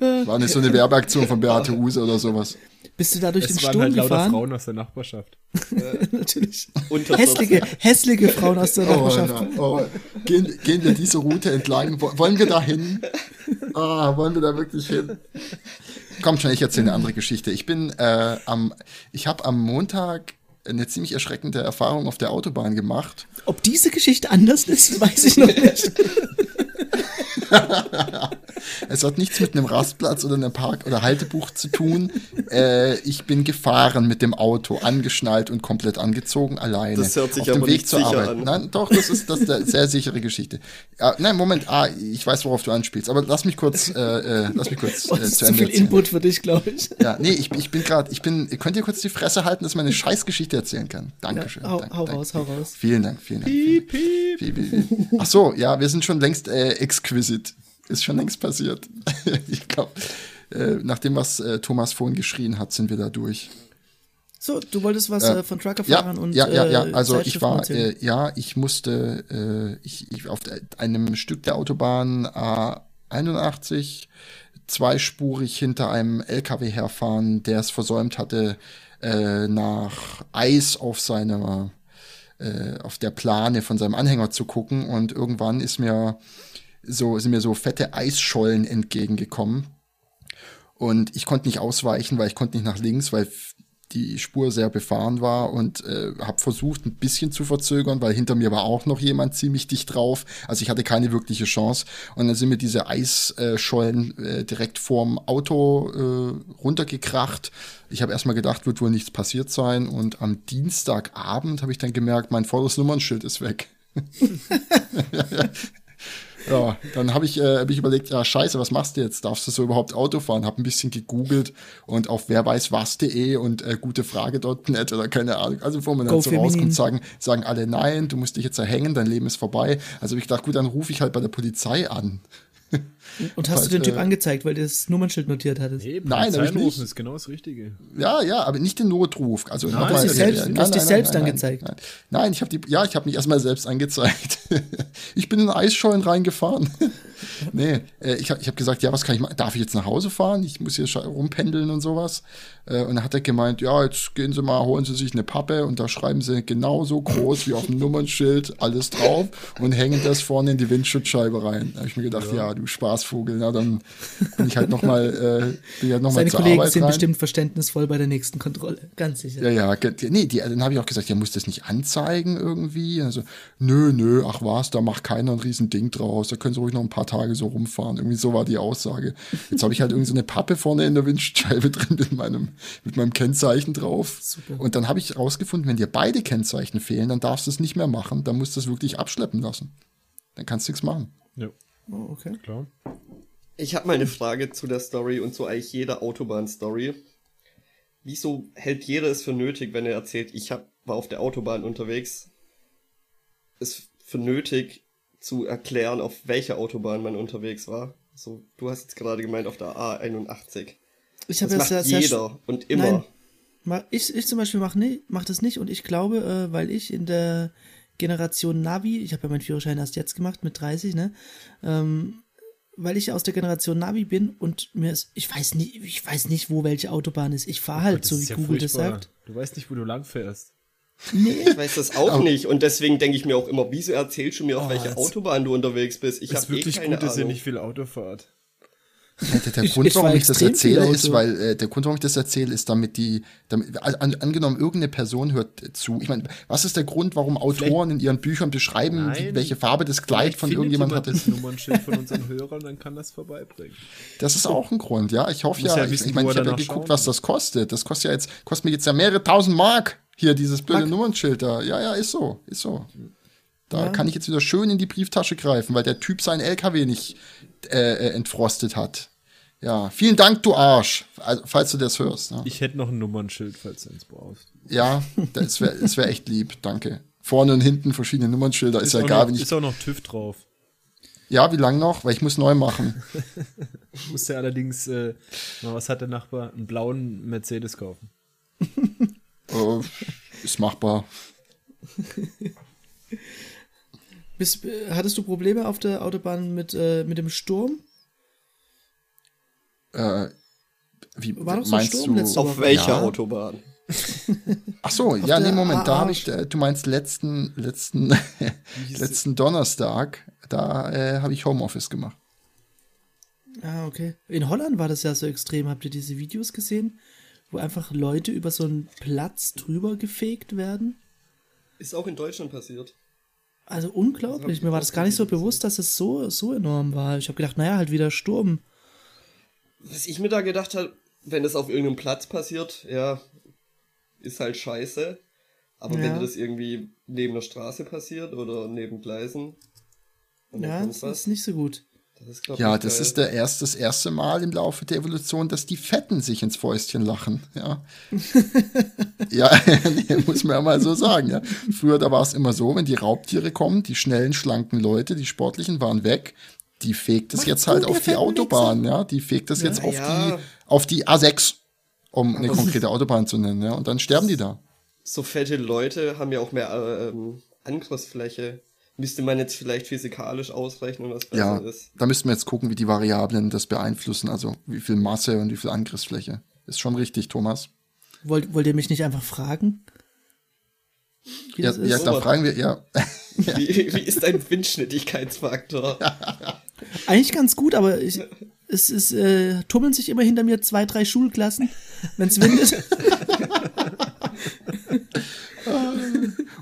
War nicht so eine Werbeaktion von Beate Use oder sowas. Bist du da durch den Es waren Sturm halt lauter gefahren? Frauen aus der Nachbarschaft. Natürlich. Hässliche, hässliche Frauen aus der Oh, Nachbarschaft. na, oh. Gehen, gehen wir diese Route entlang? Wo- Wollen wir da hin? Ah, wollen wir da wirklich hin? Kommt schon, ich erzähle eine andere Geschichte. Ich bin äh, am, ich habe am Montag eine ziemlich erschreckende Erfahrung auf der Autobahn gemacht. Ob diese Geschichte anders ist, weiß ich noch nicht. es hat nichts mit einem Rastplatz oder einem Park- oder Haltebuch zu tun. Äh, ich bin gefahren mit dem Auto, angeschnallt und komplett angezogen, alleine. Das hört sich auf dem aber Weg nicht zur sicher Arbeit. an. Nein, doch, das ist das ist eine sehr sichere Geschichte. Ja, nein, Moment, ah, ich weiß, worauf du anspielst, aber lass mich kurz, äh, äh, lass mich kurz Oh, äh, das ist zu zu Ende viel erzählen. Input für dich, glaube ich. Ja, nee, ich, ich bin gerade, ich bin, könnt ihr kurz die Fresse halten, dass ich meine Scheißgeschichte erzählen kann? Dankeschön. Ja, hau- danke, hau danke. raus, hau raus. Vielen Dank, vielen Dank. Piep, piep. Piep, piep, piep. Ach so, ja, wir sind schon längst äh, exquisit. Ist schon längst passiert. ich glaube, äh, nach dem, was äh, Thomas vorhin geschrien hat, sind wir da durch. So, du wolltest was Äh, äh, von Ja, Truckerfahrern und ja, ja, ja. äh, Also ich war, äh, ja, ich musste, ich, ich auf einem Stück der Autobahn A81 zweispurig hinter einem LKW herfahren, der es versäumt hatte, nach Eis auf seiner, auf der Plane von seinem Anhänger zu gucken und irgendwann ist mir so, sind mir so fette Eisschollen entgegengekommen. Und ich konnte nicht ausweichen, weil ich konnte nicht nach links, weil die Spur sehr befahren war und äh, habe versucht, ein bisschen zu verzögern, weil hinter mir war auch noch jemand ziemlich dicht drauf. Also ich hatte keine wirkliche Chance. Und dann sind mir diese Eisschollen äh, direkt vorm Auto äh, runtergekracht. Ich habe erstmal gedacht, wird wohl nichts passiert sein. Und am Dienstagabend habe ich dann gemerkt, mein volles Nummernschild ist weg. Ja, dann habe ich, äh, hab ich überlegt, ja scheiße, was machst du jetzt? Darfst du so überhaupt Auto fahren? Hab ein bisschen gegoogelt und auf wer weiß was.de und äh, gute Frage.net oder keine Ahnung. Also wo man Go dann so Feminin. rauskommt, sagen, sagen alle nein, du musst dich jetzt erhängen, dein Leben ist vorbei. Also hab ich gedacht, gut, dann rufe ich halt bei der Polizei an. Und hast du Halt, den Typ äh, angezeigt, weil du das Nummernschild notiert hattest? Nee, Nein, hab ich nicht. ist genau das Richtige. Ja, ja, aber nicht den Notruf. Also Nein, nochmal- du hast dich selbst- Nein, du hast dich nein, selbst nein, angezeigt. Nein, nein ich habe die, ja, ich habe mich erstmal selbst angezeigt. ich bin in Eisschollen reingefahren. nee, äh, ich habe ich hab gesagt, ja, was kann ich machen? Darf ich jetzt nach Hause fahren? Ich muss hier rumpendeln und sowas. Äh, und dann hat er gemeint, ja, jetzt gehen Sie mal, holen Sie sich eine Pappe und da schreiben Sie genauso groß wie auf dem Nummernschild alles drauf und hängen das vorne in die Windschutzscheibe rein. Da habe ich mir gedacht, ja, du Spaßvogel, na dann bin ich halt nochmal, äh, bin halt noch mal zur Kollegen Arbeit sind rein. bestimmt verständnisvoll bei der nächsten Kontrolle. Ganz sicher. Ja, ja, nee, die, dann habe ich auch gesagt, ja, muss das nicht anzeigen irgendwie? Also, nö, nö, ach was, da macht keiner ein riesen Ding draus, da können sie ruhig noch ein paar Tage so rumfahren. Irgendwie so war die Aussage. Jetzt habe ich halt irgendwie so eine Pappe vorne in der Windscheibe drin mit meinem, mit meinem Kennzeichen drauf. Super. Und dann habe ich rausgefunden, wenn dir beide Kennzeichen fehlen, dann darfst du es nicht mehr machen, dann musst du es wirklich abschleppen lassen. Dann kannst du nichts machen. Ja, Oh, okay. klar. Ich habe mal eine Frage zu der Story und zu eigentlich jeder Autobahn-Story. Wieso hält jeder es für nötig, wenn er erzählt, ich hab, war auf der Autobahn unterwegs, es für nötig zu erklären, auf welcher Autobahn man unterwegs war? So, du hast jetzt gerade gemeint, auf der A81. Ich Das habe ja macht sehr, sehr jeder und immer. Nein. Ich, ich zum Beispiel mache mach das nicht und ich glaube, äh, weil ich in der Generation Navi, ich habe ja meinen Führerschein erst jetzt gemacht mit 30, ne? Ähm, weil ich aus der Generation Navi bin und mir ist, ich weiß nicht, ich weiß nicht, wo welche Autobahn ist. Ich fahre halt Das so, wie ja Google das furchtbar. sagt. Du weißt nicht, wo du lang fährst. Ich weiß das auch nicht und deswegen denke ich mir auch immer, wieso erzählst du mir, auf Oh, welcher Autobahn du unterwegs bist? Ich habe eh wirklich keine gut, dass ihr Ahnung. nicht viel Auto fahrt. Ja, der, der Ich- Grund, ich warum ich das erzähle, ist, weil äh, der Grund, warum ich das erzähle, ist, damit die, damit, an, angenommen, irgendeine Person hört zu. Ich meine, was ist der Grund, warum Autoren in ihren Büchern beschreiben, Nein. wie, welche Farbe das Kleid Vielleicht von irgendjemand jemand hat? das Nummernschild von unseren Hörern, dann kann das vorbeibringen. Das ist auch ein Grund, ja. Ich hoffe ja, ja ich, wissen, ich meine, wo ich habe ja geguckt, schauen was das kostet. Das kostet ja jetzt, kostet mir jetzt ja mehrere tausend Mark. Hier, dieses blöde Mark. Nummernschild da. Ja, ja, ist so, ist so. Da Ja. kann ich jetzt wieder schön in die Brieftasche greifen, weil der Typ seinen LKW nicht äh, äh, entfrostet hat. Ja, vielen Dank, du Arsch, also, falls du das hörst. Ne? Ich hätte noch ein Nummernschild, falls du eins brauchst. Ja, das wäre das wär echt lieb, danke. Vorne und hinten verschiedene Nummernschilder, ist, ja egal, noch, wenn ich. ist auch noch TÜV drauf. Ja, wie lang noch? Weil ich muss neu machen. Muss ja allerdings, äh, was hat der Nachbar? Einen blauen Mercedes kaufen. Äh, ist machbar. Bist, hattest du Probleme auf der Autobahn mit, äh, mit dem Sturm? Äh, wie War doch so meinst Sturm du? Auf Woche. welcher Ja. Autobahn? Ach so, ja, nee, Moment, da habe ich, äh, du meinst letzten, letzten, letzten Donnerstag, da äh, habe ich Homeoffice gemacht. Ah, okay. In Holland war das ja so extrem. Habt ihr diese Videos gesehen, wo einfach Leute über so einen Platz drüber gefegt werden? Ist auch in Deutschland passiert. Also unglaublich. Mir war das gar nicht so bewusst, dass es so, so enorm war. Ich habe gedacht, naja, halt wieder Sturm. Was ich mir da gedacht habe, wenn das auf irgendeinem Platz passiert, ja, ist halt scheiße. Aber Ja. wenn das irgendwie neben der Straße passiert oder neben Gleisen, Ja, das was, ist nicht so gut. Das ist Ja, das geil. ist der erst, das erste Mal im Laufe der Evolution, dass die Fetten sich ins Fäustchen lachen. Ja, ja muss man ja mal so sagen. Ja. Früher, da war es immer so, wenn die Raubtiere kommen, die schnellen, schlanken Leute, die sportlichen waren weg. Die fegt es jetzt halt auf die fetten Autobahn, ja. Die fegt es jetzt auf Ja. die, auf die A6, um eine konkrete Autobahn zu nennen, ja. Und dann sterben die da. so fette Leute haben ja auch mehr äh, ähm, Angriffsfläche. Müsste man jetzt vielleicht physikalisch ausrechnen, was besser Ja, ist. da müssten wir jetzt gucken, wie die Variablen das beeinflussen, also wie viel Masse und wie viel Angriffsfläche. Ist schon richtig, Thomas. Wollt, wollt ihr mich nicht einfach fragen? Wie Ja, ja da fragen wir, ja. Wie, wie ist dein Windschnittigkeitsfaktor? Eigentlich ganz gut, aber ich, es ist, äh, tummeln sich immer hinter mir zwei, drei Schulklassen, wenn es windet.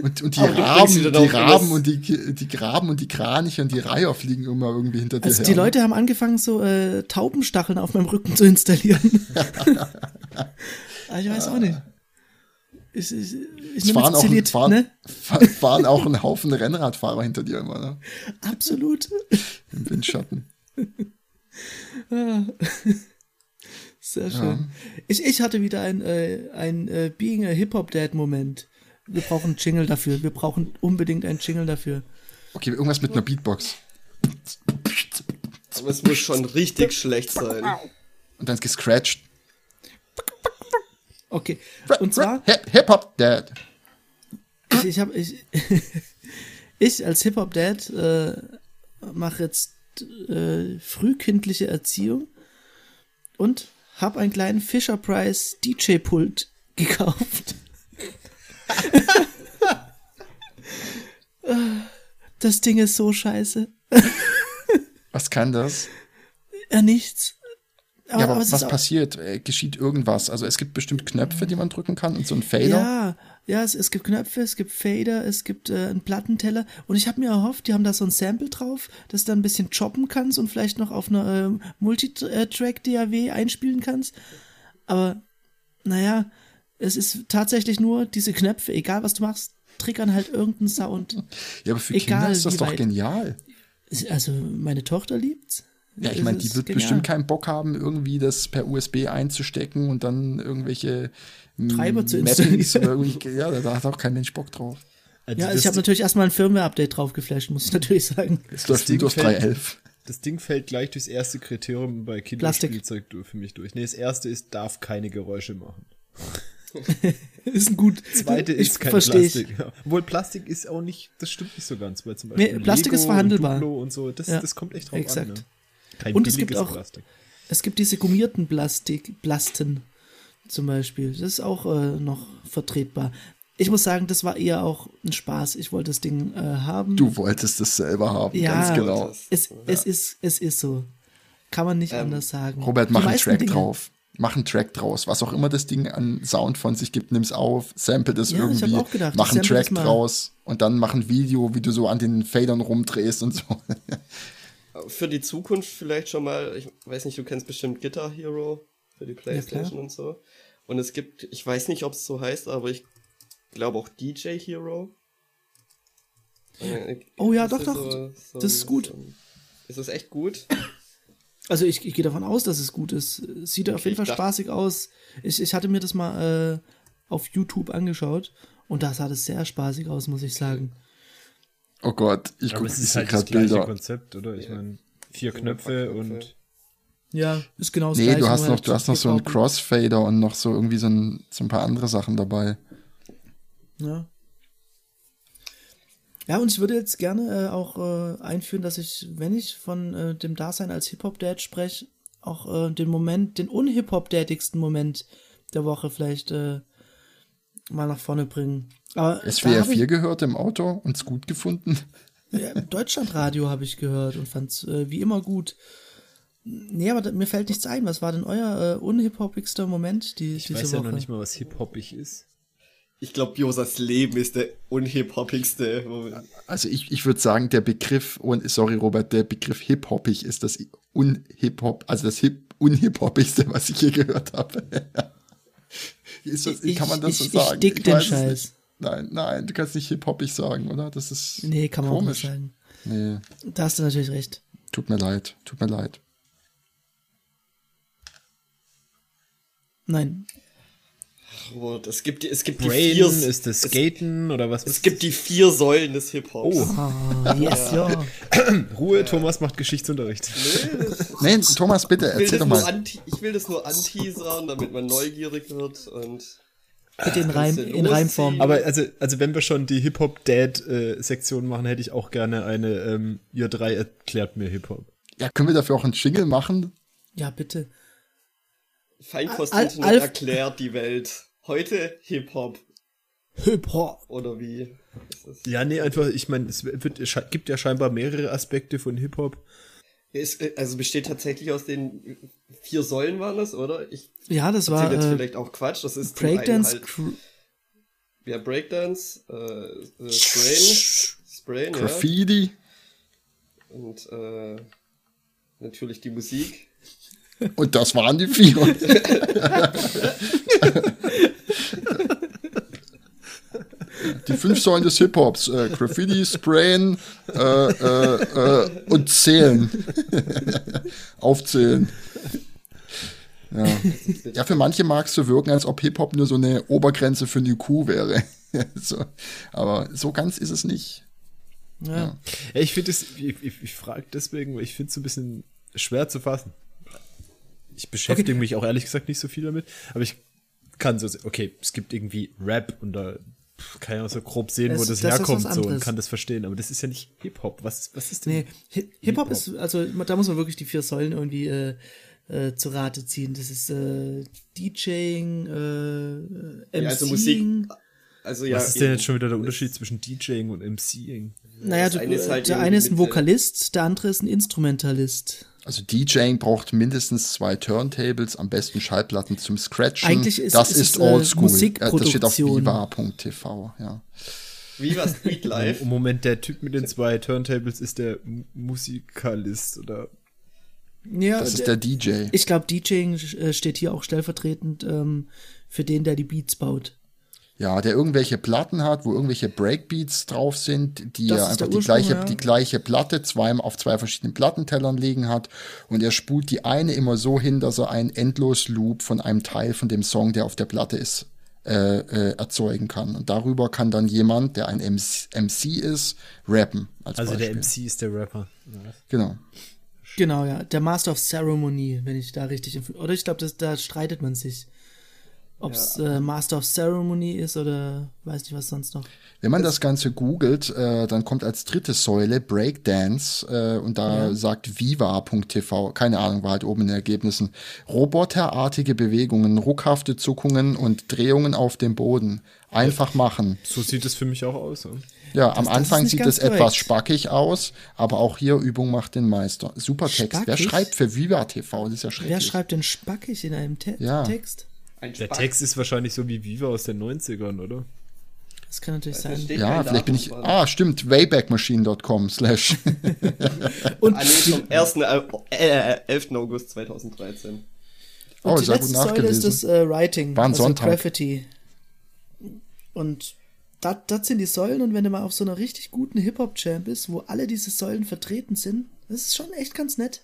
Und, und die Aber Raben, die auch Raben und die, die Graben und die Kraniche und die Reiher fliegen immer irgendwie hinter dir Also her. die Leute haben angefangen, so äh, Taubenstacheln auf meinem Rücken zu installieren. aber ich weiß auch nicht. Ich, ich, ich Es fahren jetzt auch, Zelit, fahren, ne? fa- fahren auch ein Haufen Rennradfahrer hinter dir immer, ne? Absolut. Im Windschatten. Sehr schön. Ich, ich hatte wieder ein, äh, ein äh, Being a Hip-Hop-Dad-Moment. Wir brauchen einen Jingle dafür. Wir brauchen unbedingt einen Jingle dafür. Okay, irgendwas mit einer Beatbox. Aber es muss schon richtig schlecht sein. Und dann ist gescratcht. Okay. Und zwar, Hip- Hip-Hop Dad. ich, ich habe ich, ich als Hip-Hop-Dad äh, mache jetzt äh, frühkindliche Erziehung und habe einen kleinen Fisher Price DJ-Pult gekauft. Das Ding ist so scheiße. Was kann das? Ja, nichts. Aber, ja, aber, aber was passiert? Äh, geschieht irgendwas? Also es gibt bestimmt Knöpfe, die man drücken kann und so ein Fader. Ja, ja, es, es gibt Knöpfe, es gibt Fader, es gibt äh, einen Plattenteller. Und ich habe mir erhofft, die haben da so ein Sample drauf, das du dann ein bisschen choppen kannst und vielleicht noch auf einer ähm, Multitrack-DAW einspielen kannst. Aber naja, es ist tatsächlich nur diese Knöpfe, egal was du machst, triggern halt irgendeinen Sound. Ja, aber für Egal, Kinder ist das doch weit. genial. Also meine Tochter liebt's. Ja, ich meine, die wird genial. bestimmt keinen Bock haben, irgendwie das per USB einzustecken und dann irgendwelche mm, Treiber zu installieren. ja, da hat auch kein Mensch Bock drauf. Also Ja, also ich habe natürlich erstmal ein Firmware-Update drauf geflasht, muss ich natürlich sagen. Es läuft Ding Windows fällt- 3.11. das Ding fällt gleich durchs erste Kriterium bei Kinderspielzeug für mich durch. Nee, das erste ist, darf keine Geräusche machen. Ist ein gut. Zweite ich ist kein. Plastik. Ja. Obwohl Plastik ist auch nicht, das stimmt nicht so ganz, weil zum Beispiel Nee, Plastik ist Lego verhandelbar. Und, Duplo und so, das, Ja, das kommt echt drauf exakt. an. Ne? Kein Und es gibt auch- Plastik. Es gibt diese gummierten Plastik, Plasten zum Beispiel. Das ist auch äh, noch vertretbar. Ich muss sagen, das war eher auch ein Spaß. Ich wollte das Ding äh, haben. Du wolltest es selber haben, Ja. ganz genau. Es, es, ist, es ist so. Kann man nicht Ähm, anders sagen. Robert, mach einen Track Dinge- drauf. Mach einen Track draus. Was auch immer das Ding an Sound von sich gibt, nimm's auf, sample das Ja, irgendwie, auch gedacht, mach einen Track das draus und dann mach ein Video, wie du so an den Fadern rumdrehst und so. Für die Zukunft vielleicht schon mal, ich weiß nicht, du kennst bestimmt Guitar Hero für die Playstation und so. Und es gibt, ich weiß nicht, ob es so heißt, aber ich glaube auch DJ Hero. Oh ja, ist doch, das doch. Das ist gut. so ist es echt gut? Also ich, ich gehe davon aus, dass es gut ist. Sieht auf jeden Fall dachte- spaßig aus. Ich, ich hatte mir das mal äh, auf YouTube angeschaut und da sah das sehr spaßig aus, muss ich sagen. Oh Gott, ich gucke es ist halt das gerade gleiche Bilder. Konzept, oder? Ich meine, vier So Knöpfe und Ja, ist genau das Nee, du hast noch, halt du hast noch so einen. Crossfader und noch so irgendwie so ein, so ein paar andere Sachen dabei. Ja. Ja, und ich würde jetzt gerne äh, auch äh, einführen, dass ich, wenn ich von äh, dem Dasein als Hip-Hop-Dad spreche, auch äh, den Moment, den un-Hip-Hop-Dadigsten Moment der Woche vielleicht äh, mal nach vorne bringen. Aber SWR hab 4 gehört im Auto und es gut gefunden. Ich, ja, Deutschlandradio habe ich gehört und fand's äh, wie immer gut. Nee, aber da, mir fällt nichts ein. Was war denn euer äh, un-Hip-Hopigster Moment die, ich diese weiß Woche? ja noch nicht mal, was Hip-Hopig ist. Ich glaube, Biosas Leben ist der unhip-hoppigste. Also ich, ich würde sagen, der Begriff, und sorry Robert, der Begriff hip-hoppig ist das unhip-hop, also das hip, unhip-hoppigste, was ich je gehört habe. ist das, ich, kann man das ich, so sagen? Ich dick den Scheiß. Nein, nein, du kannst nicht hip-hoppig sagen, oder? Das ist Nee, kann man komisch. auch nicht sagen. Nee, Da hast du natürlich recht. tut mir leid, tut mir leid. Nein. Robert, es gibt, die- es gibt die Brain, vier, ist das Skaten oder was? es gibt die vier Säulen des Hip-Hops. Oh. Ah, yes, ja. Ruhe, Thomas macht Geschichtsunterricht. Nee, Thomas, bitte, Ich will, erzähl das doch nur mal. anti ich will das nur anteasern, damit man neugierig wird und Bitte in, Reim, in Reimform. Aber also, also wenn wir schon die Hip-Hop-Dad-Sektion machen, hätte ich auch gerne eine, ähm, ihr drei erklärt mir Hip-Hop. Ja, können wir dafür auch einen Jingle machen? Ja, bitte. Feinkost-Internet Al- Alf- erklärt die Welt. Heute Hip-Hop Hip-Hop. oder wie? das? Ja, nee, einfach, ich meine, es wird, es gibt ja scheinbar mehrere Aspekte von Hip-Hop. Äh, also besteht tatsächlich aus den vier Säulen waren das, oder? Ich Ja, das war erzähle jetzt äh, vielleicht auch Quatsch. Das ist Breakdance. halt, ja, Breakdance, äh, äh, Sprain, Sprain, ja. Graffiti? Und äh, natürlich die Musik. Und das waren die vier. Die fünf Säulen des Hip-Hops. Äh, Graffiti, Sprayen äh, äh, äh, und Zählen. Aufzählen. Ja. ja, für manche mag es so wirken, als ob Hip-Hop nur so eine Obergrenze für eine Kuh wäre. so. Aber so ganz ist es nicht. ja. Ja, ich finde es, ich, ich, ich frage deswegen, weil ich finde es so ein bisschen schwer zu fassen. Ich beschäftige mich auch ehrlich gesagt nicht so viel damit, aber ich kann so, okay, es gibt irgendwie Rap und da kann ich auch so grob sehen, wo Das- das, das ist herkommt so und kann das verstehen, aber das ist ja nicht Hip-Hop. Was, was ist denn? Nee, Hi- Hip-Hop ist, also da muss man wirklich die vier Säulen irgendwie äh, äh, zu Rate ziehen. Das ist äh, DJing, äh, MCing. Ja, also Musik. Also ja, was ist denn jetzt schon wieder der Unterschied zwischen DJing und MCing? Naja, Das du, eine ist halt der eine ist ein äh, Vokalist, der andere ist ein Instrumentalist. Also DJing braucht mindestens zwei Turntables, am besten Schallplatten zum Scratchen. Eigentlich ist- das ist ist äh, oldschool. Äh, das steht auf Musikproduktion. viva.tv, ja. Viva Street Life. Im Moment, der Typ mit den zwei Turntables ist der Musikalist oder Ja, Das ist der DJ. ich glaube, DJing äh, steht hier auch stellvertretend ähm, für den, der die Beats baut. Ja, der irgendwelche Platten hat, wo irgendwelche Breakbeats drauf sind, die Das er einfach die gleiche, ja. die gleiche Platte zweimal auf zwei verschiedenen Plattentellern liegen hat und er spult die eine immer so hin, dass er einen Endlos-Loop von einem Teil von dem Song, der auf der Platte ist, äh, äh, erzeugen kann. Und darüber kann dann jemand, der ein MC, MC ist, rappen. Als Also Beispiel. der MC ist der Rapper. Genau. Genau, ja. Der Master of Ceremony, wenn ich da richtig. Oder ich glaube, da streitet man sich. Ob es äh, Master of Ceremony ist oder weiß nicht was sonst noch. Wenn man das Ganze googelt, äh, dann kommt als dritte Säule Breakdance äh, und da sagt viva.tv, keine Ahnung, war halt oben in den Ergebnissen, roboterartige Bewegungen, ruckhafte Zuckungen und Drehungen auf dem Boden. Einfach machen. So sieht es für mich auch aus. Ja? Ja, am das Anfang ist nicht sieht es etwas spackig aus, aber auch hier Übung macht den Meister. Super Text. Wer Spackig? schreibt für Viva TV? Das ist ja schrecklich. Wer schreibt denn spackig in einem Te Ja. Text? Ein Der. Text ist wahrscheinlich so wie Viva aus den 90ern, oder? Das kann natürlich Da sein. Ja, vielleicht bin ich. Ah, stimmt. Waybackmachine.com slash. Und, Ah, nee, vom 1. Äh, äh, 11. August 2013. Oh, und die sehr gut letzte Säule ist das äh, Writing, War ein also Sonntag. Graffiti. Und das, das sind die Säulen und wenn du mal auf so einer richtig guten Hip-Hop-Champ bist, wo alle diese Säulen vertreten sind, das ist schon echt ganz nett.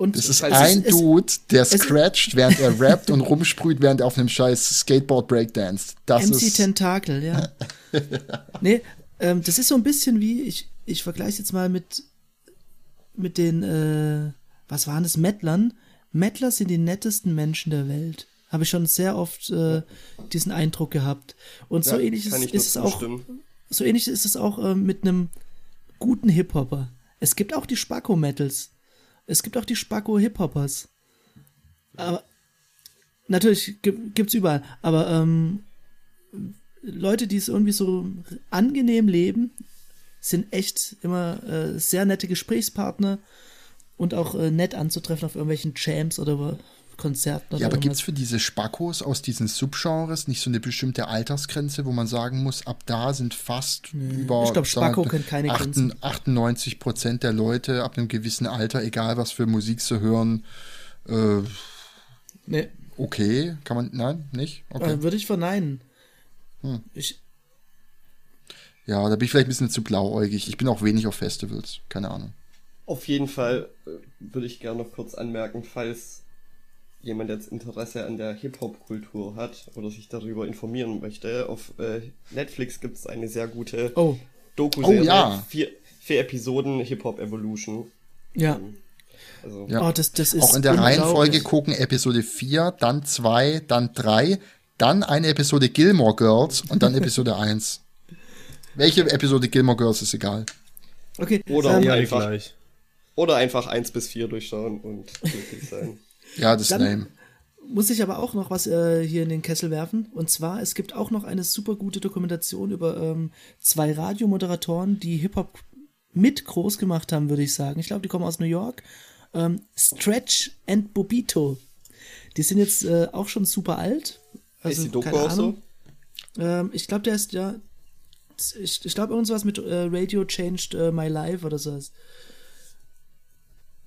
Und Das ist Also ein es- Dude, der scratcht, während er rappt und rumsprüht, während er auf einem scheiß Skateboard breakdanced. Das MC ist. Tentakel, ja. nee, ähm, das ist so ein bisschen wie, ich, ich vergleiche jetzt mal mit, mit den, äh, was waren das, Mettlern. Mettler sind die nettesten Menschen der Welt. Habe ich schon sehr oft äh, diesen Eindruck gehabt. Und so Ja, ähnlich ist, ist es auch, so ähnlich ist es auch äh, mit einem guten Hip-Hopper. Es gibt auch die Spacko-Metals. Es gibt auch die Spacko-Hip-Hoppers. Aber natürlich gibt es überall. Aber ähm, Leute, die es irgendwie so angenehm leben, sind echt immer äh, sehr nette Gesprächspartner und auch äh, nett anzutreffen auf irgendwelchen Jams oder Konzerten oder Ja, aber irgendwas. gibt's für diese Spackos aus diesen Subgenres nicht so eine bestimmte Altersgrenze, wo man sagen muss, ab da sind fast über Ich glaub, Spacko kennt keine 8 Grenzen. 98 Prozent der Leute ab einem gewissen Alter, egal was für Musik sie hören, äh, Nee, okay, kann man, nein, nicht? Okay. äh, würde ich verneinen. Hm. Ich, Ja, da bin ich vielleicht ein bisschen zu blauäugig. Ich bin auch wenig auf Festivals, keine Ahnung. Auf jeden Fall äh, würde ich gerne noch kurz anmerken, falls jemand jetzt Interesse an der Hip-Hop-Kultur hat oder sich darüber informieren möchte. Auf äh, Netflix gibt es eine sehr gute oh, Doku-Serie. Oh, ja. vier, vier Episoden Hip-Hop Evolution. ja. Also, Ja. Oh, das, das ist Auch in der. Reihenfolge gucken Episode 4, dann 2, dann 3, dann eine Episode Gilmore Girls und dann Episode 1. Welche Episode Gilmore Girls ist egal. Okay, Oder ähm, ja. Alle einfach. gleich. Oder einfach eins bis vier durchschauen und glücklich sein. Ja, das ist Dann- lame. muss ich aber auch noch was äh, hier in den Kessel werfen. Und zwar, es gibt auch noch eine super gute Dokumentation über ähm, zwei Radiomoderatoren, die Hip-Hop mit groß gemacht haben, würde ich sagen. Ich glaube, die kommen aus New York. Ähm, Stretch and Bobito. Die sind jetzt äh, auch schon super alt. Also, ist die Doku keine auch so? Ähm, ich glaube, der ist ja. Ich, ich glaube, irgendwas mit äh, Radio Changed äh, My Life oder so.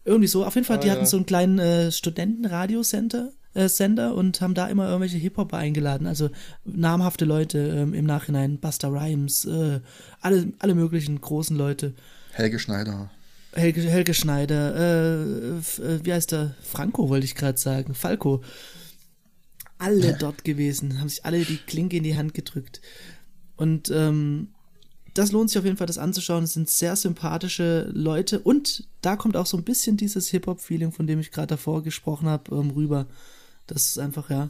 Irgendwie so. Auf jeden Fall, Ah, die ja. hatten so einen kleinen äh, Studentenradiosender äh, Sender und haben da immer irgendwelche Hip-Hopper eingeladen. Also namhafte Leute ähm, im Nachhinein. Buster Rhymes, äh, alle, alle möglichen großen Leute. Helge Schneider. Helge, Helge Schneider, äh, äh, wie heißt der? Franco wollte ich gerade sagen. Falco. Alle dort gewesen, haben sich alle die Klinke in die Hand gedrückt. Und ähm, das lohnt sich auf jeden Fall, das anzuschauen. Es sind sehr sympathische Leute und da kommt auch so ein bisschen dieses Hip-Hop-Feeling, von dem ich gerade davor gesprochen habe, ähm, rüber. Das ist einfach, ja.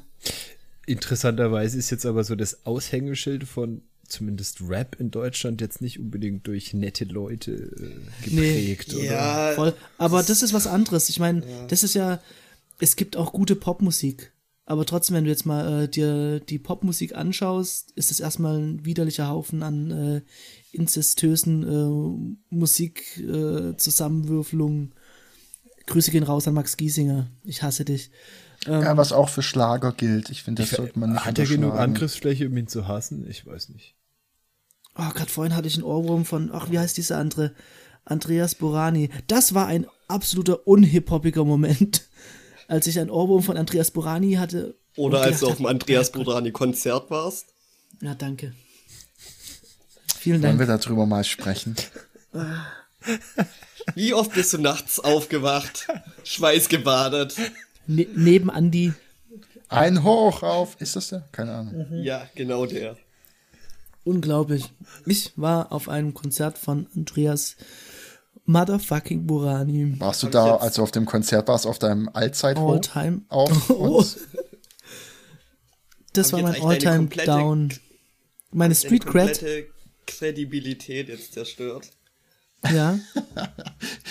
Interessanterweise ist jetzt aber so das Aushängeschild von zumindest Rap in Deutschland jetzt nicht unbedingt durch nette Leute äh, geprägt, oder? Ja, Voll. Aber das ist was anderes. Ich meine, das ist ja, es gibt auch gute Popmusik. Aber trotzdem, wenn du jetzt mal äh, dir die Popmusik anschaust, ist es erstmal ein widerlicher Haufen an äh, inzestösen äh, Musikzusammenwürfelungen. Äh. Grüße gehen raus an Max Giesinger. Ich hasse dich. Ja, was auch für Schlager gilt. Ich finde, das sollte man nicht Hat er genug. Angriffsfläche, um ihn zu hassen? Ich weiß nicht. Oh, gerade vorhin hatte ich einen Ohrwurm von, ach, wie heißt dieser andere? Andreas Borani. Das war ein absoluter unhip-hoppiger Moment, als ich einen Ohrwurm von Andreas Borani hatte. Oder als du auf dem Andreas Burani Konzert warst. Ja, danke. Vielen Wollen wir Dank. darüber mal sprechen? Wie oft bist du nachts aufgewacht, schweißgebadet? Ne neben Andi. Ein Hoch auf. Ist das der? Keine Ahnung. Ja, genau der. Unglaublich. Ich war auf einem Konzert von Andreas Motherfucking Borani. Warst du da, jetzt- als du auf dem Konzert warst, auf deinem Allzeithoch? All time. Auf Oh. uns? Das war mein jetzt All-Time Down. Meine Street Cred. Kredibilität jetzt zerstört. Ja,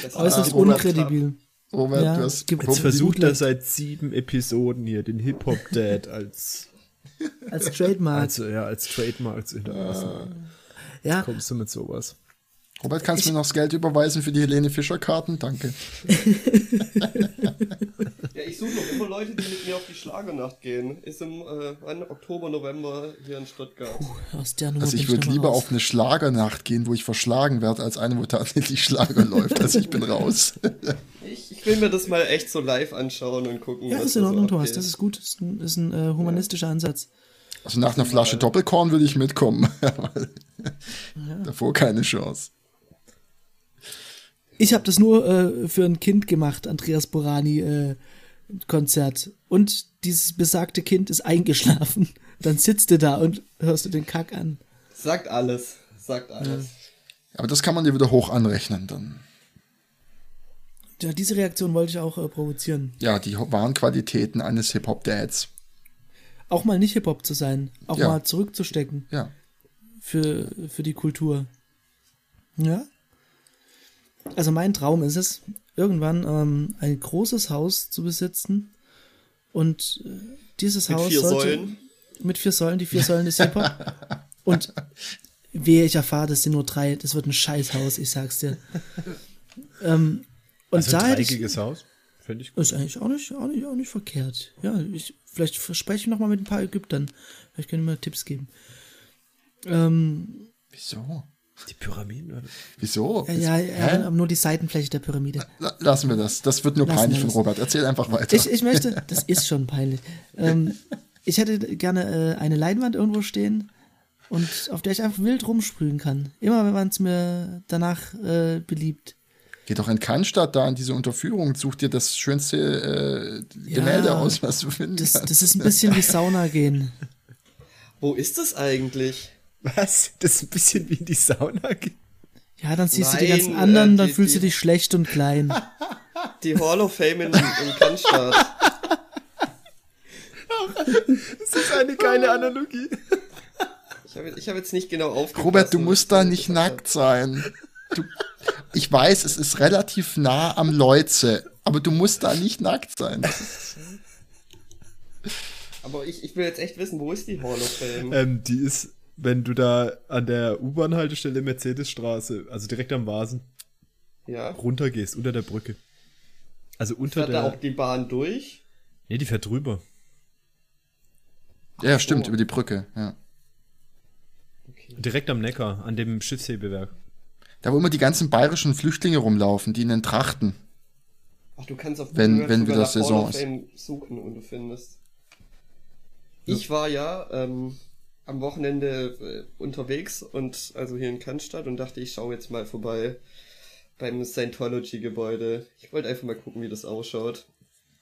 Das äußerst unkredibil. Robert, Ja, du hast Jetzt Wo- versucht er seit sieben Episoden hier den Hip-Hop-Dad als, Als Trademark. als, ja, als Trademark zu hinterlassen. ja, Kommst du mit sowas? Robert, kannst du mir noch das Geld überweisen für die Helene Fischer Karten? Danke. Ja, ich suche noch immer Leute, die mit mir auf die Schlagernacht gehen. Ist im äh? Oktober, November hier in Stuttgart. aus der Nummer Also ich würde lieber raus. auf eine Schlagernacht gehen, wo ich verschlagen werde, als eine, wo tatsächlich Schlager läuft. Also ich bin raus. Ich, ich will mir das mal echt so live anschauen und gucken. Ja, was ist in da so Ordnung, Thomas. Das ist gut. Das ist ein, ist ein äh, humanistischer Ansatz. Also nach einer Flasche Doppelkorn würde ich mitkommen. Davor keine Chance. Ich habe das nur äh, für ein Kind gemacht, Andreas Borani äh, Konzert. Und dieses besagte Kind ist eingeschlafen. Dann sitzt du da und hörst du den Kack an. Sagt alles. Sagt alles. Aber das kann man dir wieder hoch anrechnen dann. Ja, diese Reaktion wollte ich auch äh, provozieren. Ja, die wahren Qualitäten eines Hip-Hop-Dads. Auch mal nicht Hip-Hop zu sein. Auch Ja. mal zurückzustecken Ja. für, für die Kultur. Ja. Also mein Traum ist es, irgendwann ähm, ein großes Haus zu besitzen. Und äh, dieses Mit Haus vier sollte, Säulen. Mit vier Säulen, die vier Säulen des Hip-Hop. Und wehe, ich erfahre, das sind nur drei. Das wird ein Scheißhaus, ich sag's dir. ähm, und Also da ein ich, dreieckiges Haus? Fände ich gut. Ist eigentlich auch nicht, auch nicht, auch nicht verkehrt. Ja, ich, vielleicht spreche ich noch mal mit ein paar Ägyptern. Vielleicht können die mir Tipps geben. Ähm, Wieso? Die Pyramiden, oder? Wieso? ja, ja, ja, aber nur die Seitenfläche der Pyramide. La- Lassen wir das. Das wird nur Lassen peinlich von. Robert. Erzähl einfach weiter. Ich, ich möchte, das ist schon peinlich. Ähm, ich hätte gerne äh, eine Leinwand irgendwo stehen und auf der ich einfach wild rumsprühen kann. Immer wenn man es mir danach äh, beliebt. Geh doch in Cannstatt da in diese Unterführung, such dir das schönste äh, Gemälde Ja, aus, was du finden Das, das ist ein bisschen wie Sauna gehen. Wo ist das eigentlich? Was? Das ist ein bisschen wie in die Sauna gehen. Ja, dann siehst du die Nein, ganzen anderen, äh, dann die- fühlst du die- dich schlecht und klein. Die Hall of Fame in, in Cannstatt. Das ist eine geile Analogie. Ich habe ich hab jetzt nicht genau aufgepasst. Robert, du musst da nicht nackt sein. Du, ich weiß, es ist relativ nah am Leuze, aber du musst da nicht nackt sein. Aber ich, ich will jetzt echt wissen, wo ist die Hall of Fame? Ähm, die ist, wenn du da an der U-Bahn-Haltestelle Mercedesstraße, also direkt am Vasen, Ja. runtergehst, unter der Brücke. Also unter Fährt da auch der. die Bahn durch? Nee, die fährt drüber. Ja, stimmt, so. über die Brücke. Ja. Direkt am Neckar, an dem Schiffshebewerk. Da, wo immer die ganzen bayerischen Flüchtlinge rumlaufen, die in den Trachten. Ach, du kannst auf Wenn- Google wenn wieder nach Hall Saison ist. Suchen und du findest. Ich war ja ähm, am Wochenende äh, unterwegs und also hier in Cannstatt und dachte, ich schaue jetzt mal vorbei beim Scientology-Gebäude. Ich wollte einfach mal gucken, wie das ausschaut.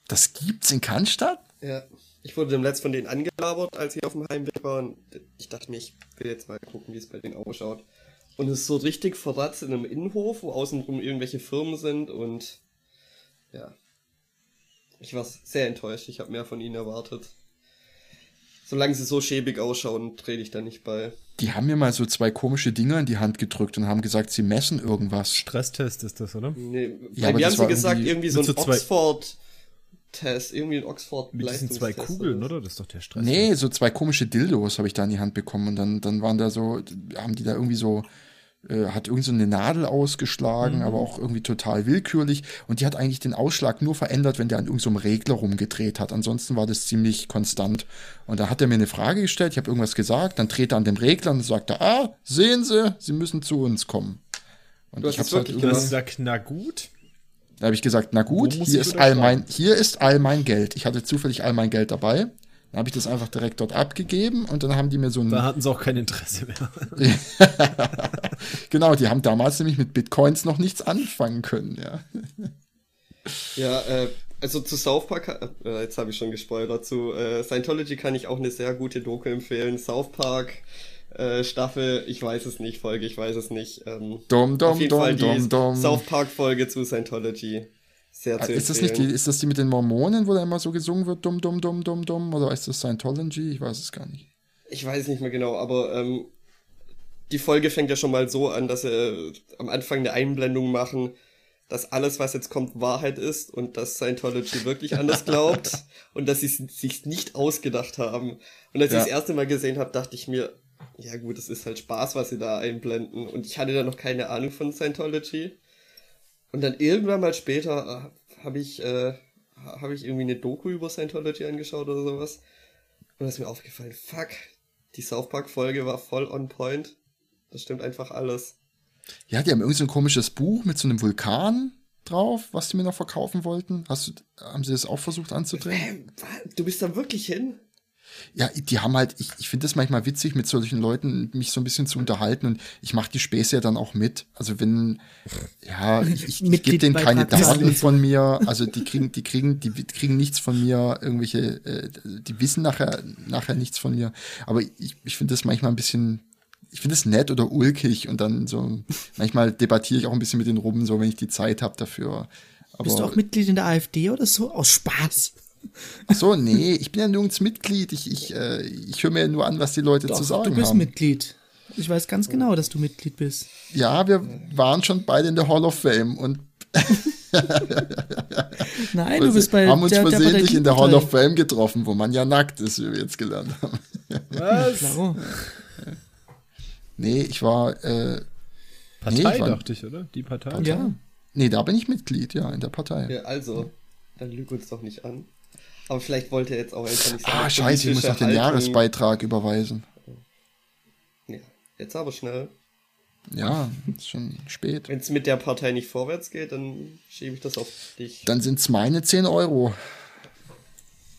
Das gibt's in Cannstatt? Ja, ich wurde dem Letzt von denen angelabert, als ich auf dem Heimweg war und ich dachte mir, ich will jetzt mal gucken, wie es bei denen ausschaut. Und es ist so richtig verratzt in einem Innenhof, wo außenrum irgendwelche Firmen sind und ja. Ich war sehr enttäuscht, ich habe mehr von ihnen erwartet. Solange sie so schäbig ausschauen, trete ich da nicht bei. Die haben mir mal so zwei komische Dinger in die Hand gedrückt und haben gesagt, sie messen irgendwas. Stresstest ist das, oder? Nee, Ja, das haben sie gesagt, irgendwie irgendwie so ein so zwei- Oxford-Test, irgendwie ein oxford Mit diesen zwei Kugeln, oder? Das ist doch der Stress. Nee, so zwei komische Dildos habe ich da in die Hand bekommen und dann, dann waren da so, haben die da irgendwie so, äh, hat irgend so eine Nadel ausgeschlagen, aber auch irgendwie total willkürlich und die hat eigentlich den Ausschlag nur verändert, wenn der an irgendeinem so Regler rumgedreht hat. Ansonsten war das ziemlich konstant. Und da hat er mir eine Frage gestellt, ich habe irgendwas gesagt, dann dreht er an dem Regler und sagt er, ah, sehen Sie, Sie müssen zu uns kommen. Und Du hast ich hab's es halt gesagt, na gut. da habe ich gesagt, na gut, hier ist, all mein, hier ist all mein Geld. Ich hatte zufällig all mein Geld dabei. Dann habe ich das einfach direkt dort abgegeben und dann haben die mir so ein. Da hatten sie auch kein Interesse mehr. genau, die haben damals nämlich mit Bitcoins noch nichts anfangen können, ja. Ja, äh, also zu South Park, äh, jetzt habe ich schon gespoilert, zu äh, Scientology kann ich auch eine sehr gute Doku empfehlen. South Park äh, Staffel, ich weiß es nicht, Folge, ich weiß es nicht. Ähm, Dumm, dumm, auf jeden dumm, Fall die dumm, dumm. South Park Folge zu Scientology. Sehr zu Ist das nicht die, ist das die mit den Mormonen, wo da immer so gesungen wird, dumm, dumm, dumm, dumm, dumm? Oder ist das Scientology? Ich weiß es gar nicht. Ich weiß nicht mehr genau, aber ähm, die Folge fängt ja schon mal so an, dass sie äh, am Anfang eine Einblendung machen, dass alles, was jetzt kommt, Wahrheit ist und dass Scientology wirklich anders glaubt und dass sie es sich nicht ausgedacht haben. Und als Ja. ich das erste Mal gesehen habe, dachte ich mir, ja gut, es ist halt Spaß, was sie da einblenden. Und ich hatte da noch keine Ahnung von Scientology. Und dann irgendwann mal später äh, habe ich, äh, habe ich irgendwie eine Doku über Scientology angeschaut oder sowas. Und da ist mir aufgefallen, fuck, die South Park Folge war voll on point. Das stimmt einfach alles. Ja, die haben irgend so ein komisches Buch mit so einem Vulkan drauf, was die mir noch verkaufen wollten. Hast du, haben sie das auch versucht anzudrehen? Ähm, du bist da wirklich hin? Ja, die haben halt, ich, ich finde das manchmal witzig, mit solchen Leuten mich so ein bisschen zu unterhalten und ich mache die Späße ja dann auch mit. Also wenn, ja, ich, ich, ich gebe denen keine. Daten von mir, also die kriegen, die kriegen, die kriegen nichts von mir, irgendwelche, äh, die wissen nachher, nachher nichts von mir. Aber ich, ich finde das manchmal ein bisschen, ich finde es nett oder ulkig und dann so, manchmal debattiere ich auch ein bisschen mit denen rum, so wenn ich die Zeit habe dafür. Aber, Bist du auch Mitglied in der AfD oder so? Aus Spaß. Ach so, nee, ich bin ja nirgends Mitglied. Ich, ich, äh, ich höre mir nur an, was die Leute zu sagen du bist haben. Mitglied. Ich weiß ganz genau, dass du Mitglied bist. Ja, wir waren schon beide in der Hall of Fame und Nein, du bist bei haben uns der, der versehentlich in der Hall of Partei. Fame getroffen, wo man ja nackt ist, wie wir jetzt gelernt haben. Was? Klaro. Nee, ich war, äh, Partei, Nee, ich war- dachte ich, oder? Die Partei? Ja. nee, da bin ich Mitglied, ja, in der Partei. Ja, also. Dann lüg uns doch nicht an. Aber vielleicht wollte er jetzt auch einfach nicht sagen. Ah, scheiße, ich muss noch den Jahresbeitrag überweisen. Ja, jetzt aber schnell. Ja, ist schon spät. Wenn es mit der Partei nicht vorwärts geht, dann schiebe ich das auf dich. Dann sind es meine 10 Euro.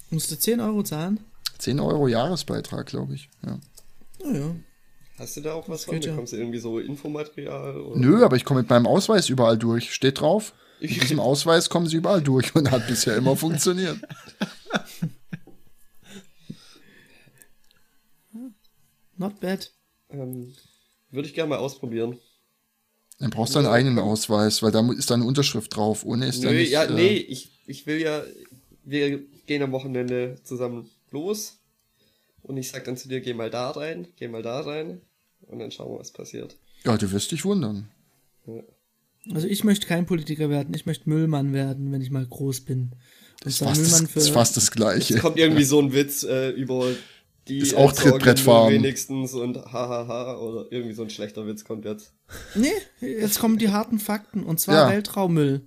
Musst du 10 Euro zahlen? 10 Euro Jahresbeitrag, glaube ich. Ja. Naja. Hast du da auch was von? geht ja. Bekommst du irgendwie so Infomaterial? Oder? Nö, aber ich komme mit meinem Ausweis überall durch. Steht drauf. Mit diesem Ausweis kommen sie überall durch und hat bisher immer funktioniert. Not bad. Ähm, Würde ich gerne mal ausprobieren. Dann brauchst du einen eigenen Ausweis, weil da ist deine Unterschrift drauf. Ohne ist Nö, da nicht. ja, äh, nee, ich, ich will ja, wir gehen am Wochenende zusammen los. Und ich sag dann zu dir, geh mal da rein, geh mal da rein. Und dann schauen wir, was passiert. Ja, du wirst dich wundern. Also ich möchte kein Politiker werden, ich möchte Müllmann werden, wenn ich mal groß bin. Das ist fast das, Müllmann das, ist fast das Es Gleiche. kommt irgendwie so ein Witz äh, über die Ist auch Trittbrettfahren. wenigstens und hahaha oder irgendwie so ein schlechter Witz kommt jetzt. Nee, jetzt kommen die harten Fakten. Und zwar Ja. Weltraummüll.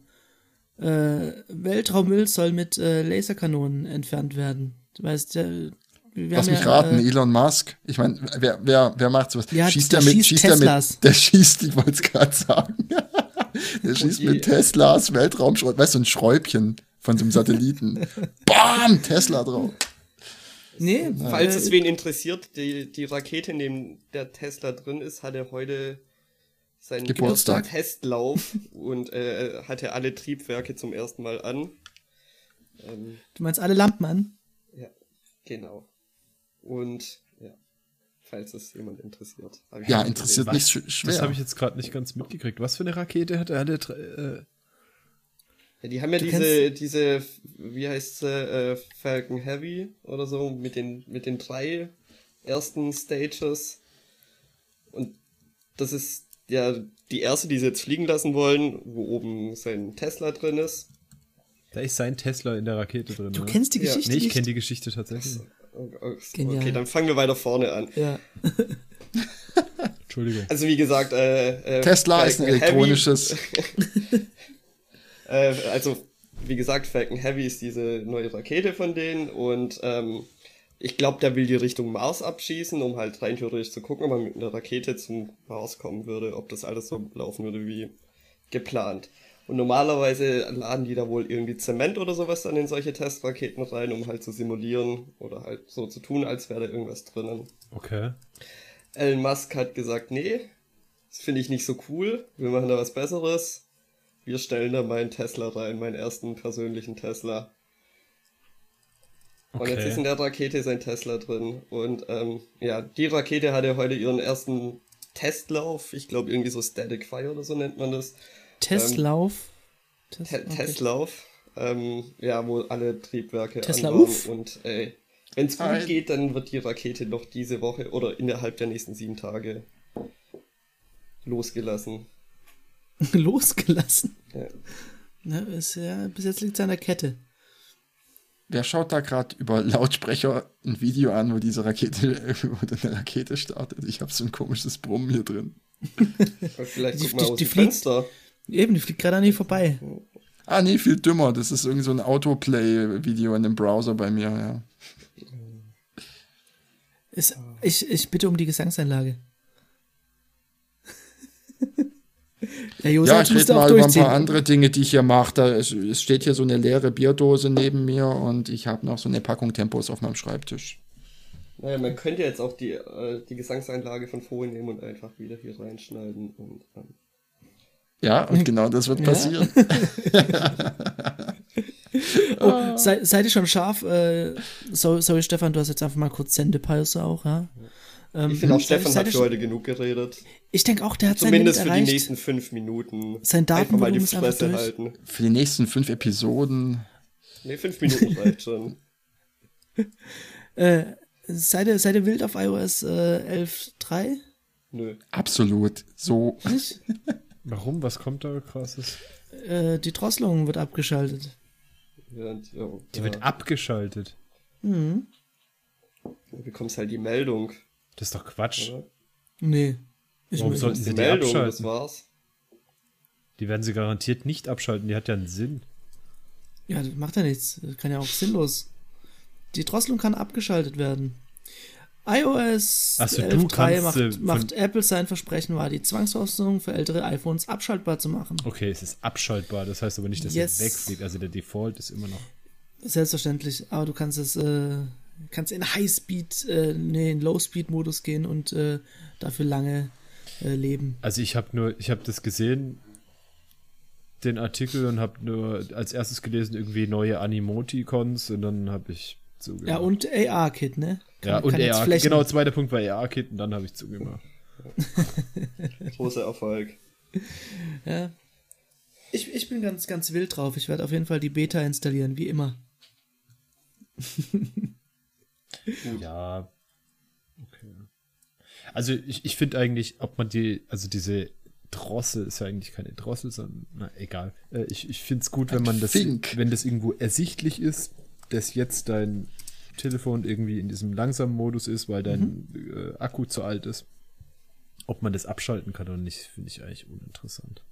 Äh, Weltraummüll soll mit äh, Laserkanonen entfernt werden. Du weißt, äh, wir Lass mich ja, raten, Äh, Elon Musk. Ich meine, wer, wer, wer macht sowas? Ja, schießt der der mit, schießt schießt der Teslas. mit, der schießt, ich wollte es gerade sagen. der schießt mit Teslas Weltraumschrott, weißt du, ein Schräubchen von so einem Satelliten. Bam! Tesla drauf. Nee, Falls äh, es wen interessiert, die, die Rakete, in dem der Tesla drin ist, hatte heute seinen Geburtstag. Testlauf und äh, hatte alle Triebwerke zum ersten Mal an. Ähm, du meinst alle Lampen an? ja, genau. Und ja, falls es jemand interessiert. Ja, interessiert Was? nicht sch- Das schwer. habe ich jetzt gerade nicht ganz mitgekriegt. Was für eine Rakete hat er? Hat er dr- äh, Ja, die haben ja Du diese, diese, wie heißt sie, äh, Falcon Heavy oder so, mit den, mit den drei ersten Stages. Und das ist ja die erste, die sie jetzt fliegen lassen wollen, wo oben sein Tesla drin ist. da ist sein Tesla in der Rakete drin. Du ne? kennst die Ja. Geschichte Nee, ich kenne die Geschichte tatsächlich. Okay, Genial. dann fangen wir weiter vorne an. Ja. Entschuldigung. Also wie gesagt, äh, äh, Tesla ist ein Falcon Heavy- elektronisches. Äh, also, wie gesagt, Falcon Heavy ist diese neue Rakete von denen und ähm, ich glaube, der will die Richtung Mars abschießen, um halt rein theoretisch zu gucken, ob man mit einer Rakete zum Mars kommen würde, ob das alles so laufen würde wie geplant. Und normalerweise laden die da wohl irgendwie Zement oder sowas dann in solche Testraketen rein, um halt zu simulieren oder halt so zu tun, als wäre da irgendwas drinnen. Okay. Elon Musk hat gesagt, nee, das finde ich nicht so cool, wir machen da was Besseres. Wir stellen da meinen Tesla rein, meinen ersten persönlichen Tesla. Und jetzt Okay. ist in der Rakete sein Tesla drin. Und ähm, ja, die Rakete hatte heute ihren ersten Testlauf. Ich glaube, irgendwie so Static Fire oder so nennt man das. Testlauf. Test, Te okay. Testlauf. Ähm, ja, wo alle Triebwerke Tesla an waren. Uff. Und äh, wenn es gut geht, dann wird die Rakete noch diese Woche oder innerhalb der nächsten sieben Tage losgelassen. Losgelassen. Ja. Ne, ist ja, bis jetzt liegt es an der Kette. Wer schaut da gerade über Lautsprecher ein Video an, wo diese Rakete, wo eine Rakete startet? Ich habe so ein komisches Brummen hier drin. Vielleicht Die- guck mal die- aus die fliegt- Fenster. Eben, die fliegt gerade an ihr vorbei. Ah, nee, viel dümmer. Das ist irgend so ein Autoplay-Video in dem Browser bei mir, ja. Ist, ich, ich bitte um die Gesangseinlage. Ja, Josef, Ja, ich rede mal über ein paar andere Dinge, die ich hier mache. Da ist, es steht hier so eine leere Bierdose neben mir und ich habe noch so eine Packung Tempos auf meinem Schreibtisch. Naja, man könnte jetzt auch die, äh, die Gesangseinlage von vorhin nehmen und einfach wieder hier reinschneiden. Und, ähm, Ja, und genau das wird Ja. passieren. Oh, sei, seid ihr schon scharf? Äh, sorry, sorry, Stefan, du hast jetzt einfach mal kurz Sendepause auch, ja? Ähm, ich finde auch, seid- Stefan hat für schon- heute genug geredet. Ich denke auch, der hat Zumindest sein für Limit die erreicht. nächsten fünf Minuten. Sein Einfach mal die Datenvolumen ist Fresse durch. halten. Für die nächsten fünf Episoden. Ne, fünf Minuten reicht schon. Äh, seid, ihr, seid ihr wild auf iOS äh, 11.3? Nö. Absolut. So. Nicht? Warum? Was kommt da krasses? äh, die Drosselung wird abgeschaltet. Ja, Die ja, wird abgeschaltet. Mhm. Du bekommst halt die Meldung. Das ist doch Quatsch. Oder? Nee. Ich Warum sollten sie die Meldung, das abschalten? war's. Die werden sie garantiert nicht abschalten. Die hat ja einen Sinn. Ja, das macht ja nichts. Das kann ja auch sinnlos. Die Drosselung kann abgeschaltet werden. iOS Ach so, du 11.3 kannst, macht, macht Apple sein Versprechen wahr, die Zwangsversorgung für ältere iPhones abschaltbar zu machen. Okay, es ist abschaltbar, das heißt aber nicht, dass Yes. er wegfliegt. Also der Default ist immer noch. Selbstverständlich, aber du kannst es, äh, kannst in High-Speed, äh, nee, in Low-Speed-Modus gehen und äh, dafür lange äh, leben. Also ich habe nur, ich habe das gesehen, den Artikel und habe nur als erstes gelesen irgendwie neue Animoticons und dann habe ich zugemacht. Ja, und AR-Kit, ne? Kann- ja, und AR, Flächen- genau, zweiter Punkt war AR-Kit und dann habe ich zugemacht. Großer Erfolg. Ja. Ich, ich bin ganz, ganz wild drauf. Ich werde auf jeden Fall die Beta installieren, wie immer. Ja. Okay. Also ich, ich finde eigentlich, ob man die, also diese Drossel ist ja eigentlich keine Drossel, sondern na egal. Äh, ich ich finde es gut, wenn man das, Fink. wenn das irgendwo ersichtlich ist, dass jetzt dein Telefon irgendwie in diesem langsamen Modus ist, weil dein äh, Akku zu alt ist. Ob man das abschalten kann oder nicht, finde ich eigentlich uninteressant.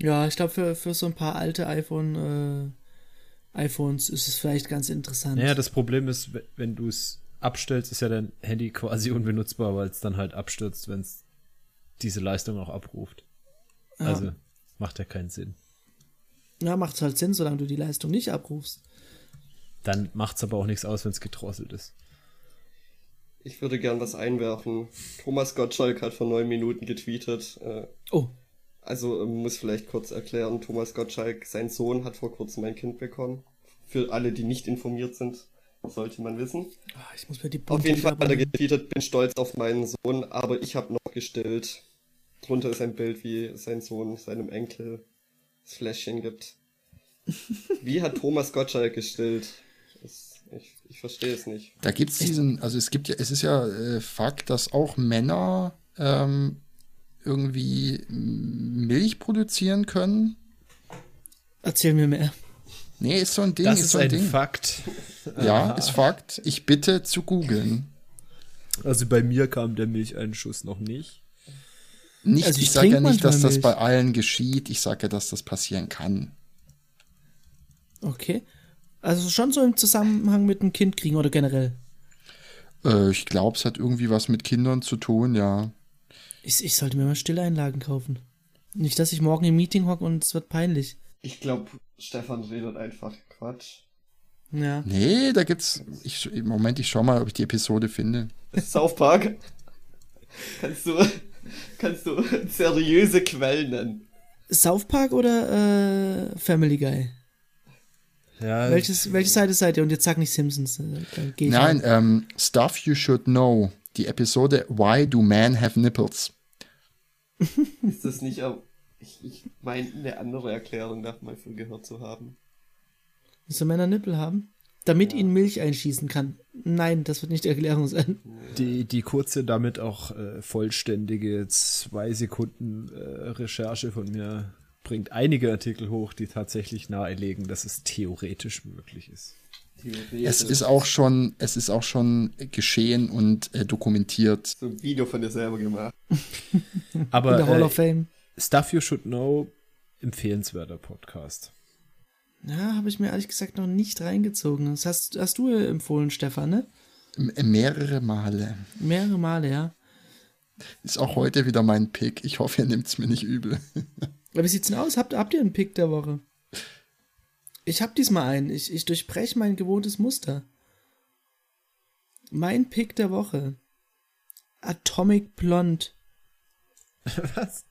Ja, ich glaube, für, für so ein paar alte iPhone, äh, iPhones ist es vielleicht ganz interessant. Naja, das Problem ist, we- wenn du es abstellst, ist ja dein Handy quasi unbenutzbar, weil es dann halt abstürzt, wenn es diese Leistung auch abruft. Ja. Also macht ja keinen Sinn. ja, macht halt Sinn, solange du die Leistung nicht abrufst. Dann macht es aber auch nichts aus, wenn es gedrosselt ist. Ich würde gern was einwerfen. Thomas Gottschalk hat vor neun Minuten getweetet. Äh, Oh, also ähm, muss vielleicht kurz erklären, Thomas Gottschalk, sein Sohn hat vor kurzem ein Kind bekommen. Für alle, die nicht informiert sind, sollte man wissen. ah, ich muss mir die Auf Bunte jeden Fall hat er getweetet, bin stolz auf meinen Sohn, aber ich habe noch gestillt. Drunter ist ein Bild, wie sein Sohn seinem Enkel das Fläschchen gibt. Wie hat Thomas Gottschalk gestillt? Das, ich, ich verstehe es nicht. Da gibt es diesen, also es gibt ja, es ist ja äh, Fakt, dass auch Männer ähm, irgendwie Milch produzieren können. Erzähl mir mehr. Nee, ist so ein Ding, Das ist, ist so ein, ein Ding. Fakt. Ja, ist Fakt. Ich bitte zu googeln. Also bei mir kam der Milcheinschuss noch nicht. Nicht, Also ich ich, sage ja nicht, dass das Milch. bei allen geschieht. Ich sage ja, dass das passieren kann. Okay. Also schon so im Zusammenhang mit einem Kind kriegen oder generell. Äh, ich glaube, es hat irgendwie was mit Kindern zu tun, ja. Ich, ich sollte mir mal Stilleinlagen kaufen. Nicht, dass ich morgen im Meeting hocke und es wird peinlich. Ich glaube, Stefan redet einfach Quatsch. Ja. Nee, da gibt's. Ich, Im Moment, ich schau mal, ob ich die Episode finde. South Park. Kannst du, kannst du seriöse Quellen nennen? South Park oder äh, Family Guy? Ja, Welches, welche Seite seid ihr? Und jetzt sag nicht Simpsons. äh, Nein, ähm, Stuff You Should Know. Die Episode Why Do Men Have Nipples? Ist das nicht auch. Ich, ich meine, eine andere Erklärung darf mal für gehört zu haben. So Männer Nippel haben? Damit ihn Milch einschießen kann. Nein, das wird nicht die Erklärung sein. die, die kurze, damit auch äh, vollständige zwei Sekunden äh, Recherche von mir bringt einige Artikel hoch, die tatsächlich nahelegen, dass es theoretisch möglich ist. Es ist auch schon, es ist auch schon geschehen und äh, dokumentiert. so ein Video von dir selber gemacht. In Aber der Hall äh, of Fame. Stuff You Should Know, empfehlenswerter Podcast. Ja, habe ich mir ehrlich gesagt noch nicht reingezogen. Das hast, hast du empfohlen, Stefan, ne? M mehrere Male. Mehrere Male, ja. Ist auch heute wieder mein Pick. Ich hoffe, ihr nimmt's mir nicht übel. Aber wie sieht's denn aus? Habt, habt ihr einen Pick der Woche? Ich hab diesmal einen. Ich, ich durchbreche mein gewohntes Muster. Mein Pick der Woche. Atomic Blonde. Was?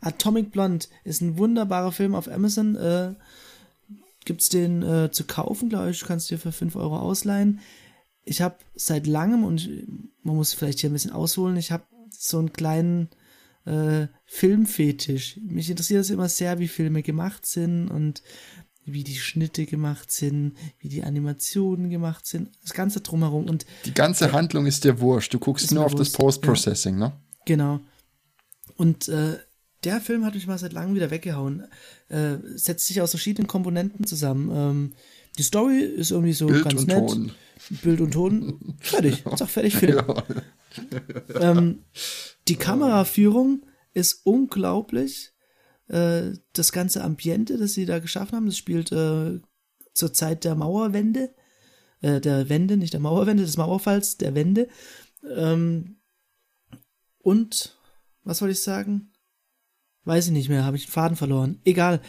Atomic Blonde ist ein wunderbarer Film auf Amazon. Äh, gibt's den äh, zu kaufen, glaube ich. Du kannst dir für 5 Euro ausleihen. Ich habe seit langem, und man muss vielleicht hier ein bisschen ausholen, ich habe so einen kleinen äh, Filmfetisch. Mich interessiert es immer sehr, wie Filme gemacht sind und wie die Schnitte gemacht sind, wie die Animationen gemacht sind, das Ganze drumherum. Und Die ganze Handlung ist dir wurscht. Du guckst nur auf das wurscht, Post-Processing, ne? Genau. Und äh, der Film hat mich mal seit langem wieder weggehauen. Äh, setzt sich aus verschiedenen Komponenten zusammen. Ähm, die Story ist irgendwie so Bild ganz und nett. Ton. Bild und Ton. Fertig. Ist auch fertig Film. Ähm, die Kameraführung ist unglaublich. Äh, das ganze Ambiente, das sie da geschaffen haben, das spielt äh, zur Zeit der Mauerwende, äh, der Wende, nicht der Mauerwende, des Mauerfalls, der Wende. Ähm, und, was wollte ich sagen? Weiß ich nicht mehr, habe ich den Faden verloren. Egal.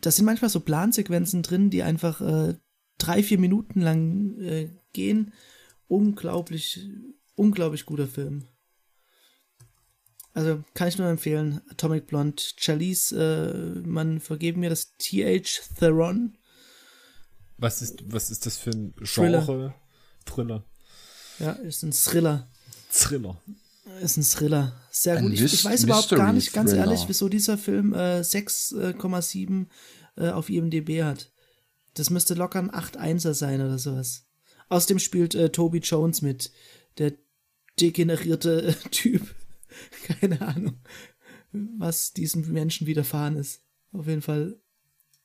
Das sind manchmal so Plansequenzen drin, die einfach äh, drei, vier Minuten lang äh, gehen. Unglaublich, unglaublich guter Film. Also kann ich nur empfehlen. Atomic Blonde, Charlize, äh, man vergeben mir das TH Theron. Was ist, was ist das für ein Thriller. Genre? Thriller. Ja, ist ein Thriller. Thriller. Ist ein Thriller. Sehr Ein gut. Ich, ich weiß überhaupt gar nicht, ganz Mystery-Thriller. ehrlich, wieso dieser Film äh, 6,7 äh, auf IMDb hat. Das müsste locker ein 8-1er sein oder sowas. Außerdem spielt äh, Toby Jones mit. Der degenerierte äh, Typ. Keine Ahnung, was diesem Menschen widerfahren ist. Auf jeden Fall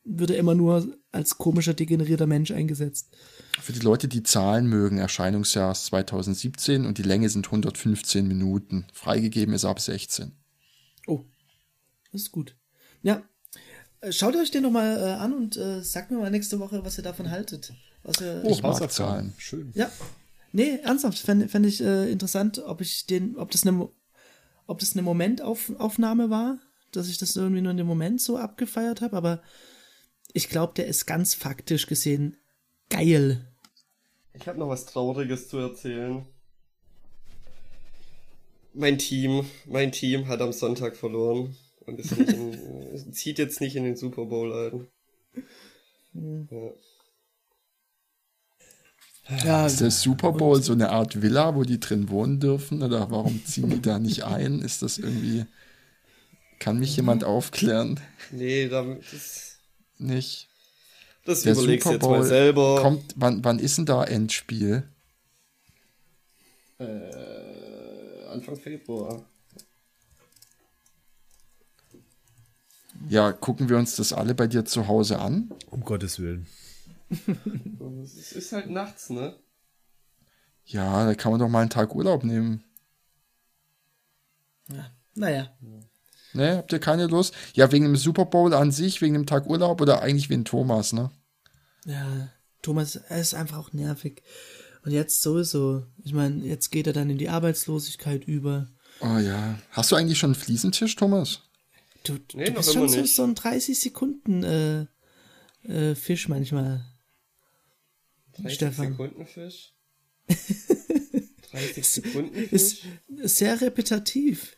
wird er immer nur als komischer, degenerierter Mensch eingesetzt. Für die Leute, die Zahlen mögen, Erscheinungsjahr ist 2017 und die Länge sind 115 Minuten. Freigegeben ist ab 16. Oh, das ist gut. Ja, äh, schaut euch den nochmal äh, an und äh, sagt mir mal nächste Woche, was ihr davon haltet. Was ihr, Ich mag. Zahlen. Schön. ja, nee, ernsthaft, fände fänd ich äh, interessant, ob ich den, ob das eine, ob das eine Momentaufnahme war, dass ich das irgendwie nur in dem Moment so abgefeiert habe, aber ich glaube, der ist ganz faktisch gesehen geil. Ich habe noch was Trauriges zu erzählen. Mein Team, mein Team hat am Sonntag verloren und in, zieht jetzt nicht in den Super Bowl ein. Ja. Ja, Ist der Super Bowl so eine Art Villa, wo die drin wohnen dürfen? Oder warum ziehen die da nicht ein? Ist das irgendwie. Kann mich jemand aufklären? Nee, damit, das, Nicht. das Der überlegst du Super jetzt mal Bowl selber. kommt. Wann, wann ist denn da Endspiel? Äh, Anfang Februar. Ja, gucken wir uns das alle bei dir zu Hause an? Um Gottes Willen. Es ist, halt nachts, ne? Ja, da kann man doch mal einen Tag Urlaub nehmen. naja. Ne, habt ihr keine Lust? Ja, wegen dem Super Bowl an sich, wegen dem Tag Urlaub oder eigentlich wegen Thomas, ne? Ja, Thomas, er ist einfach auch nervig. Und jetzt sowieso. Ich meine, jetzt geht er dann in die Arbeitslosigkeit über. Oh ja. Hast du eigentlich schon einen Fliesentisch, Thomas? Du, du Nee, noch bist schon so, so ein 30 Sekunden äh, äh, Fisch manchmal. 30 Stefan. Sekunden Fisch. 30 Sekunden Ist, Fisch. ist sehr repetitiv.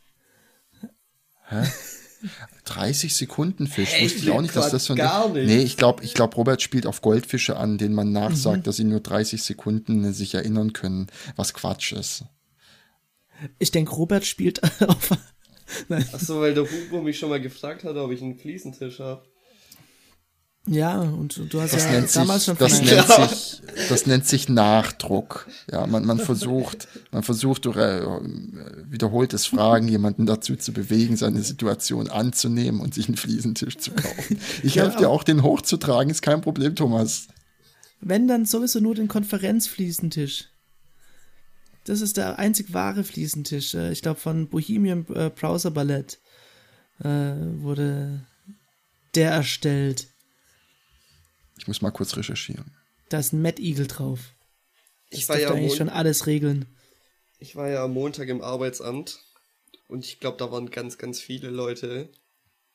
30 Sekunden Fisch. Hey, Wusste ich auch nicht, dass das so ein. gar nicht. Nee, ich glaube, ich glaub, Robert spielt auf Goldfische an, denen man nachsagt, Mhm. dass sie nur 30 Sekunden sich erinnern können, was Quatsch ist. Ich denke, Robert spielt auf. Achso, weil der Hugo mich schon mal gefragt hat, ob ich einen Fliesentisch habe. Ja, und du hast Das, ja nennt, damals sich, schon das, nennt sich, das nennt sich Nachdruck. Ja, man, man versucht, man versucht durch äh, wiederholtes Fragen jemanden dazu zu bewegen, seine Situation anzunehmen und sich einen Fliesentisch zu kaufen. Ich Ja, helfe dir aber- auch, den hochzutragen, ist kein Problem, Thomas. Wenn dann sowieso nur den Konferenzfliesentisch. Das ist der einzig wahre Fliesentisch. Äh, Ich glaube, von Bohemian äh, Browser Ballett wurde der erstellt. Ich muss mal kurz recherchieren. Da ist ein Mad Eagle drauf. Ich Das war, ja eigentlich schon alles regeln. ich war ja am Montag im Arbeitsamt und ich glaube, da waren ganz, ganz viele Leute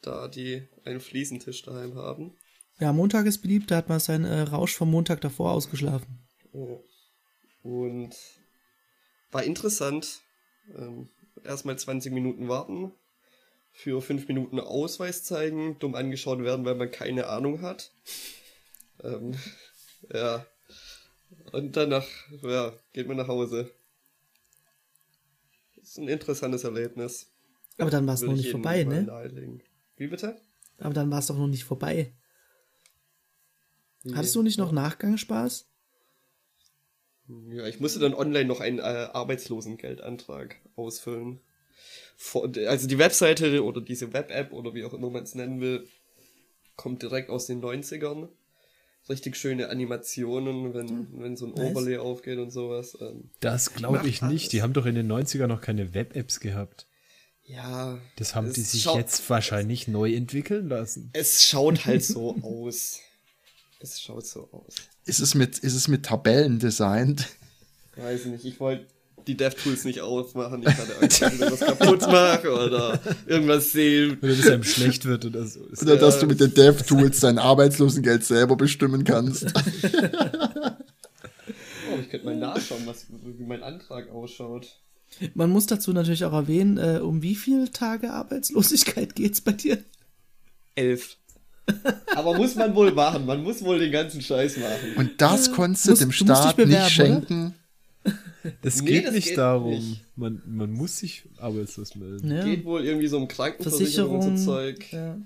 da, die einen Fliesentisch daheim haben. Ja, Montag ist beliebt, da hat man seinen äh, Rausch vom Montag davor ausgeschlafen. Oh. Und war interessant. Ähm, erstmal 20 Minuten warten, für 5 Minuten Ausweis zeigen, dumm angeschaut werden, weil man keine Ahnung hat. Ähm, ja. Und danach, ja, geht man nach Hause. ist ein interessantes Erlebnis. Aber dann war es noch ich nicht vorbei, ne? nahelegen. Wie bitte? Aber dann war es doch noch nicht vorbei. Wie? Hattest du nicht noch Nachgangsspaß? Ja, ich musste dann online noch einen äh, Arbeitslosengeldantrag ausfüllen. Vor, also die Webseite oder diese Web-App oder wie auch immer man es nennen will, kommt direkt aus den 90ern. Richtig schöne Animationen, wenn, wenn so ein Nice. Overlay aufgeht und sowas. Ähm, Das glaube ich nicht. Die haben doch in den 90ern noch keine Web-Apps gehabt. Ja. Das haben es die sich schaut- jetzt wahrscheinlich neu entwickeln lassen. Es schaut halt so aus. Es schaut so aus. Ist es mit, ist es mit Tabellen designt? Weiß nicht, ich wollte die DevTools nicht aufmachen. Ich hatte Angst, dass ich was kaputt mache oder irgendwas sehe. Oder dass einem schlecht wird oder so. Ist Oder dass du mit den Dev-Tools dein Arbeitslosengeld selber bestimmen kannst? Oh, ich könnte mal nachschauen, was, wie mein Antrag ausschaut. Man muss dazu natürlich auch erwähnen, äh, um wie viele Tage Arbeitslosigkeit geht's bei dir? Elf. Aber muss man wohl machen. Man muss wohl den ganzen Scheiß machen. Und das konntest du musst- dem Staat bewerben, nicht oder? Das Nee, geht nicht geht darum. nicht. Man, man muss sich arbeitslos melden. Ja. Geht wohl irgendwie so um Krankenversicherung Versicherung. und so Zeug. Ja.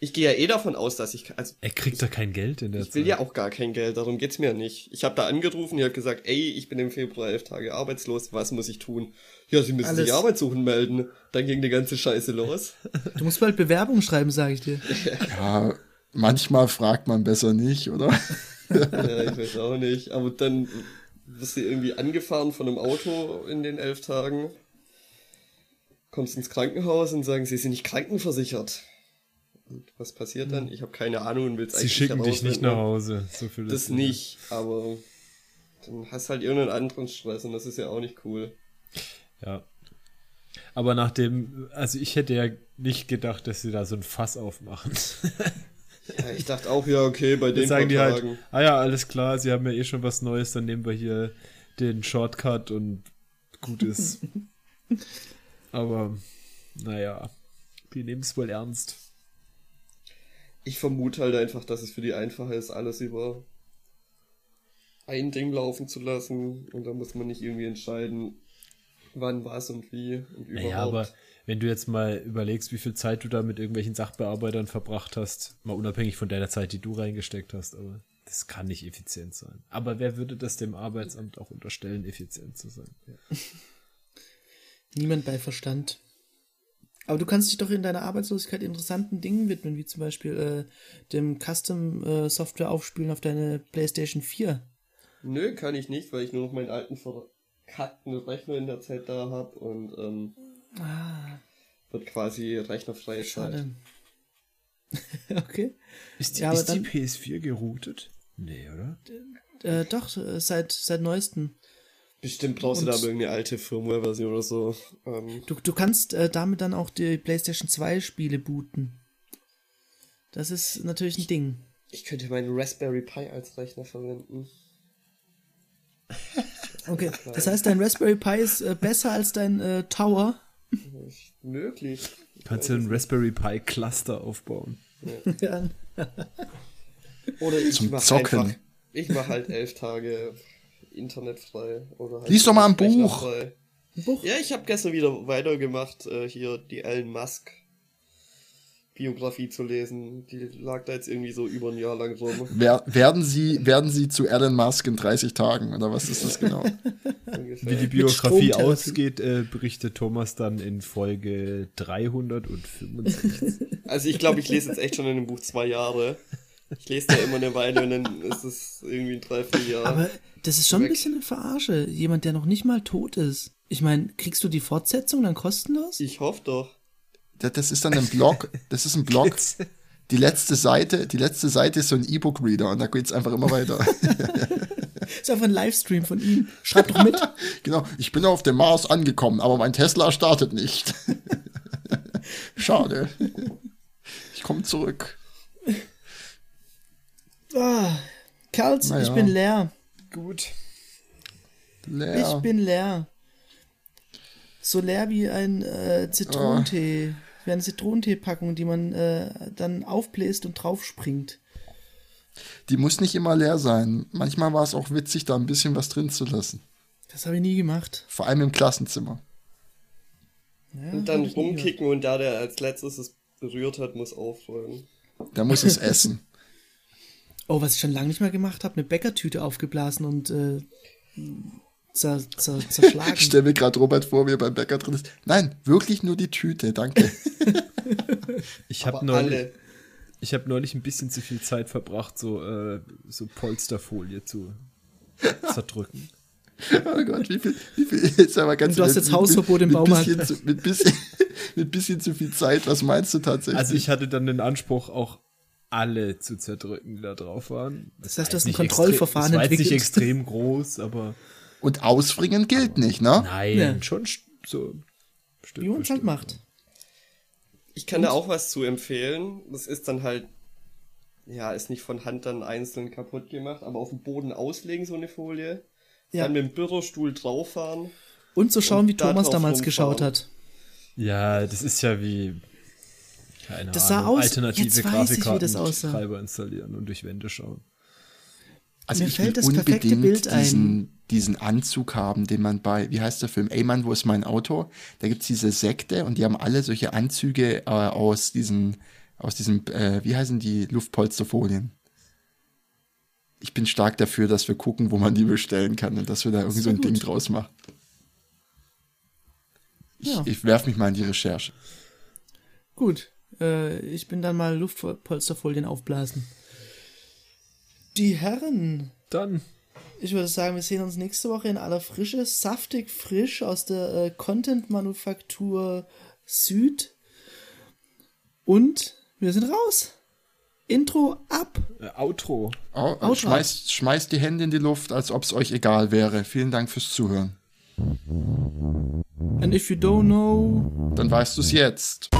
Ich gehe ja eh davon aus, dass ich. Also, Er kriegt doch kein Geld in der ich will Zeit. ja auch gar kein Geld, darum geht's mir nicht. Ich habe da angerufen, die hat gesagt, ey, ich bin im Februar elf Tage arbeitslos, was muss ich tun? Ja, sie müssen Alles. sich Arbeit suchen melden. Dann ging die ganze Scheiße los. Du musst bald Bewerbung schreiben, sage ich dir. Ja, manchmal fragt man besser nicht, oder? ja, ich weiß auch nicht. Aber dann wirst du irgendwie angefahren von einem Auto in den elf Tagen. Kommst ins Krankenhaus und sagen, sie sind nicht krankenversichert. Und was passiert dann? Ich habe keine Ahnung und will's Sie eigentlich schicken dich nicht nach Hause. So viel Das ist- nicht, aber dann hast halt irgendeinen anderen Stress und das ist ja auch nicht cool. Ja. Aber nachdem, also ich hätte ja nicht gedacht, dass sie da so ein Fass aufmachen. Ja, ich dachte auch, ja, okay, bei den sagen die halt, ah ja, alles klar, sie haben ja eh schon was Neues, dann nehmen wir hier den Shortcut und gut ist. Aber, naja, die nehmen es wohl ernst. Ich vermute halt einfach, dass es für die einfacher ist, alles über ein Ding laufen zu lassen und da muss man nicht irgendwie entscheiden, wann, was und wie und überhaupt. Naja, aber wenn du jetzt mal überlegst, wie viel Zeit du da mit irgendwelchen Sachbearbeitern verbracht hast, mal unabhängig von deiner Zeit, die du reingesteckt hast, aber das kann nicht effizient sein. Aber wer würde das dem Arbeitsamt auch unterstellen, effizient zu sein? Niemand bei Verstand. Aber du kannst dich doch in deiner Arbeitslosigkeit interessanten Dingen widmen, wie zum Beispiel äh, dem Custom-Software aufspielen auf deine PlayStation 4. Nö, kann ich nicht, weil ich nur noch meinen alten verkackten Rechner in der Zeit da habe und ähm, wird quasi rechnerfreie Zeit. Schade. okay. Ist die, Ja, ist die dann- PS4 geroutet? Nee, oder? Äh, doch, seit, seit neuestem. Bestimmt brauchst du Und- da aber irgendeine alte Firmware-Version oder so. Ähm, Du, du kannst äh, damit dann auch die PlayStation 2 Spiele booten. Das ist natürlich ein Ding. ich könnte meinen Raspberry Pi als Rechner verwenden. Okay, das heißt, dein Raspberry Pi ist äh, besser als dein äh, Tower. Möglich. Kannst du ein Raspberry Pi Cluster aufbauen? ja. Oder ich Zum mach Zocken. einfach. Ich mache halt elf Tage internetfrei. Oder halt Lies doch mal ein Buch. rechnerfrei. Buch. Ja, ich habe gestern wieder weitergemacht, äh, hier die Elon Musk Biografie zu lesen. Die lag da jetzt irgendwie so über ein Jahr lang rum. Wer, werden, Sie, werden Sie zu Elon Musk in 30 Tagen oder was ist das genau? Wie die Biografie ausgeht, äh, berichtet Thomas dann in Folge 365. Also ich glaube, ich lese jetzt echt schon in dem Buch zwei Jahre. Ich lese da immer eine Weile und dann ist es irgendwie ein Dreivierteljahr. Aber das ist schon ein Weg. bisschen eine Verarsche. Jemand, der noch nicht mal tot ist. Ich meine, kriegst du die Fortsetzung dann kostenlos? ich hoffe doch. Das, das ist dann ein Blog, das ist ein Blog. Die letzte Seite, die letzte Seite ist so ein E-Book-Reader und da geht's einfach immer weiter. Ist einfach ein Livestream von ihm. Schreib doch mit. genau, ich bin auf dem Mars angekommen, aber mein Tesla startet nicht. Schade. Ich komme zurück. Ah, Kerls, Naja. ich bin leer. Gut. Leer. Ich bin leer. So leer wie ein äh, Zitronentee. Wie eine Zitronenteepackung, die man äh, dann aufbläst und draufspringt. Die muss nicht immer leer sein. Manchmal war es auch witzig, da ein bisschen was drin zu lassen. Das habe ich nie gemacht. Vor allem im Klassenzimmer. Ja, Und dann rumkicken und da, der als letztes es berührt hat, muss aufräumen. Da muss es essen. Oh, was ich schon lange nicht mehr gemacht habe, eine Bäckertüte aufgeblasen und äh, zer, zer, zerschlagen. Ich stelle mir gerade Robert vor, wie er beim Bäcker drin ist. Nein, wirklich nur die Tüte, danke. Ich habe neulich, ich hab neulich ein bisschen zu viel Zeit verbracht, so, äh, so Polsterfolie zu zerdrücken. Oh Gott, wie viel, wie viel, jetzt aber ganz Und du hast jetzt Hausverbot im mit Baumarkt. Bisschen zu, mit, bisschen, mit bisschen zu viel Zeit. Was meinst du tatsächlich? Also ich hatte dann den Anspruch, auch alle zu zerdrücken, die da drauf waren. Das heißt, du hast ein Kontrollverfahren extrem, das war jetzt nicht entwickelt. extrem groß, aber Und ausfringen gilt nicht, ne? nein, Ja. schon so. Stück Wie man es halt macht. Ich kann da auch was zu empfehlen. Das ist dann halt, ja, ist nicht von Hand dann einzeln kaputt gemacht, aber auf dem Boden auslegen, so eine Folie. Ja. Dann mit dem Bürostuhl drauffahren. Und zu schauen, Und wie Thomas damals rumfahren. geschaut hat. Ja, das ist ja wie keine Das sah Ahnung, aus- alternative jetzt Grafikkarten installieren und durch Wände schauen. Also Mir ich fällt will das perfekte Bild ein. Diesen, diesen Anzug haben, den man bei, wie heißt der Film? Ey Mann, wo ist mein Auto? Da gibt's diese Sekte und die haben alle solche Anzüge äh, aus diesen, aus diesem, äh, wie heißen die Luftpolsterfolien? Ich bin stark dafür, dass wir gucken, wo man die bestellen kann und dass wir da irgendwie so ein wär Ding gut. draus machen. Ich, Ja. ich werf mich mal in die Recherche. Gut, äh, ich bin dann mal Luftpolsterfolien aufblasen. Die Herren, Dann ich würde sagen, wir sehen uns nächste Woche in aller Frische, saftig frisch aus der äh, Content-Manufaktur Süd. Und wir sind raus. Intro ab. äh, Outro. Oh, Outro. schmeißt, schmeißt die Hände in die Luft, als ob es euch egal wäre. Vielen Dank fürs Zuhören. And if you don't know, Dann weißt du es jetzt.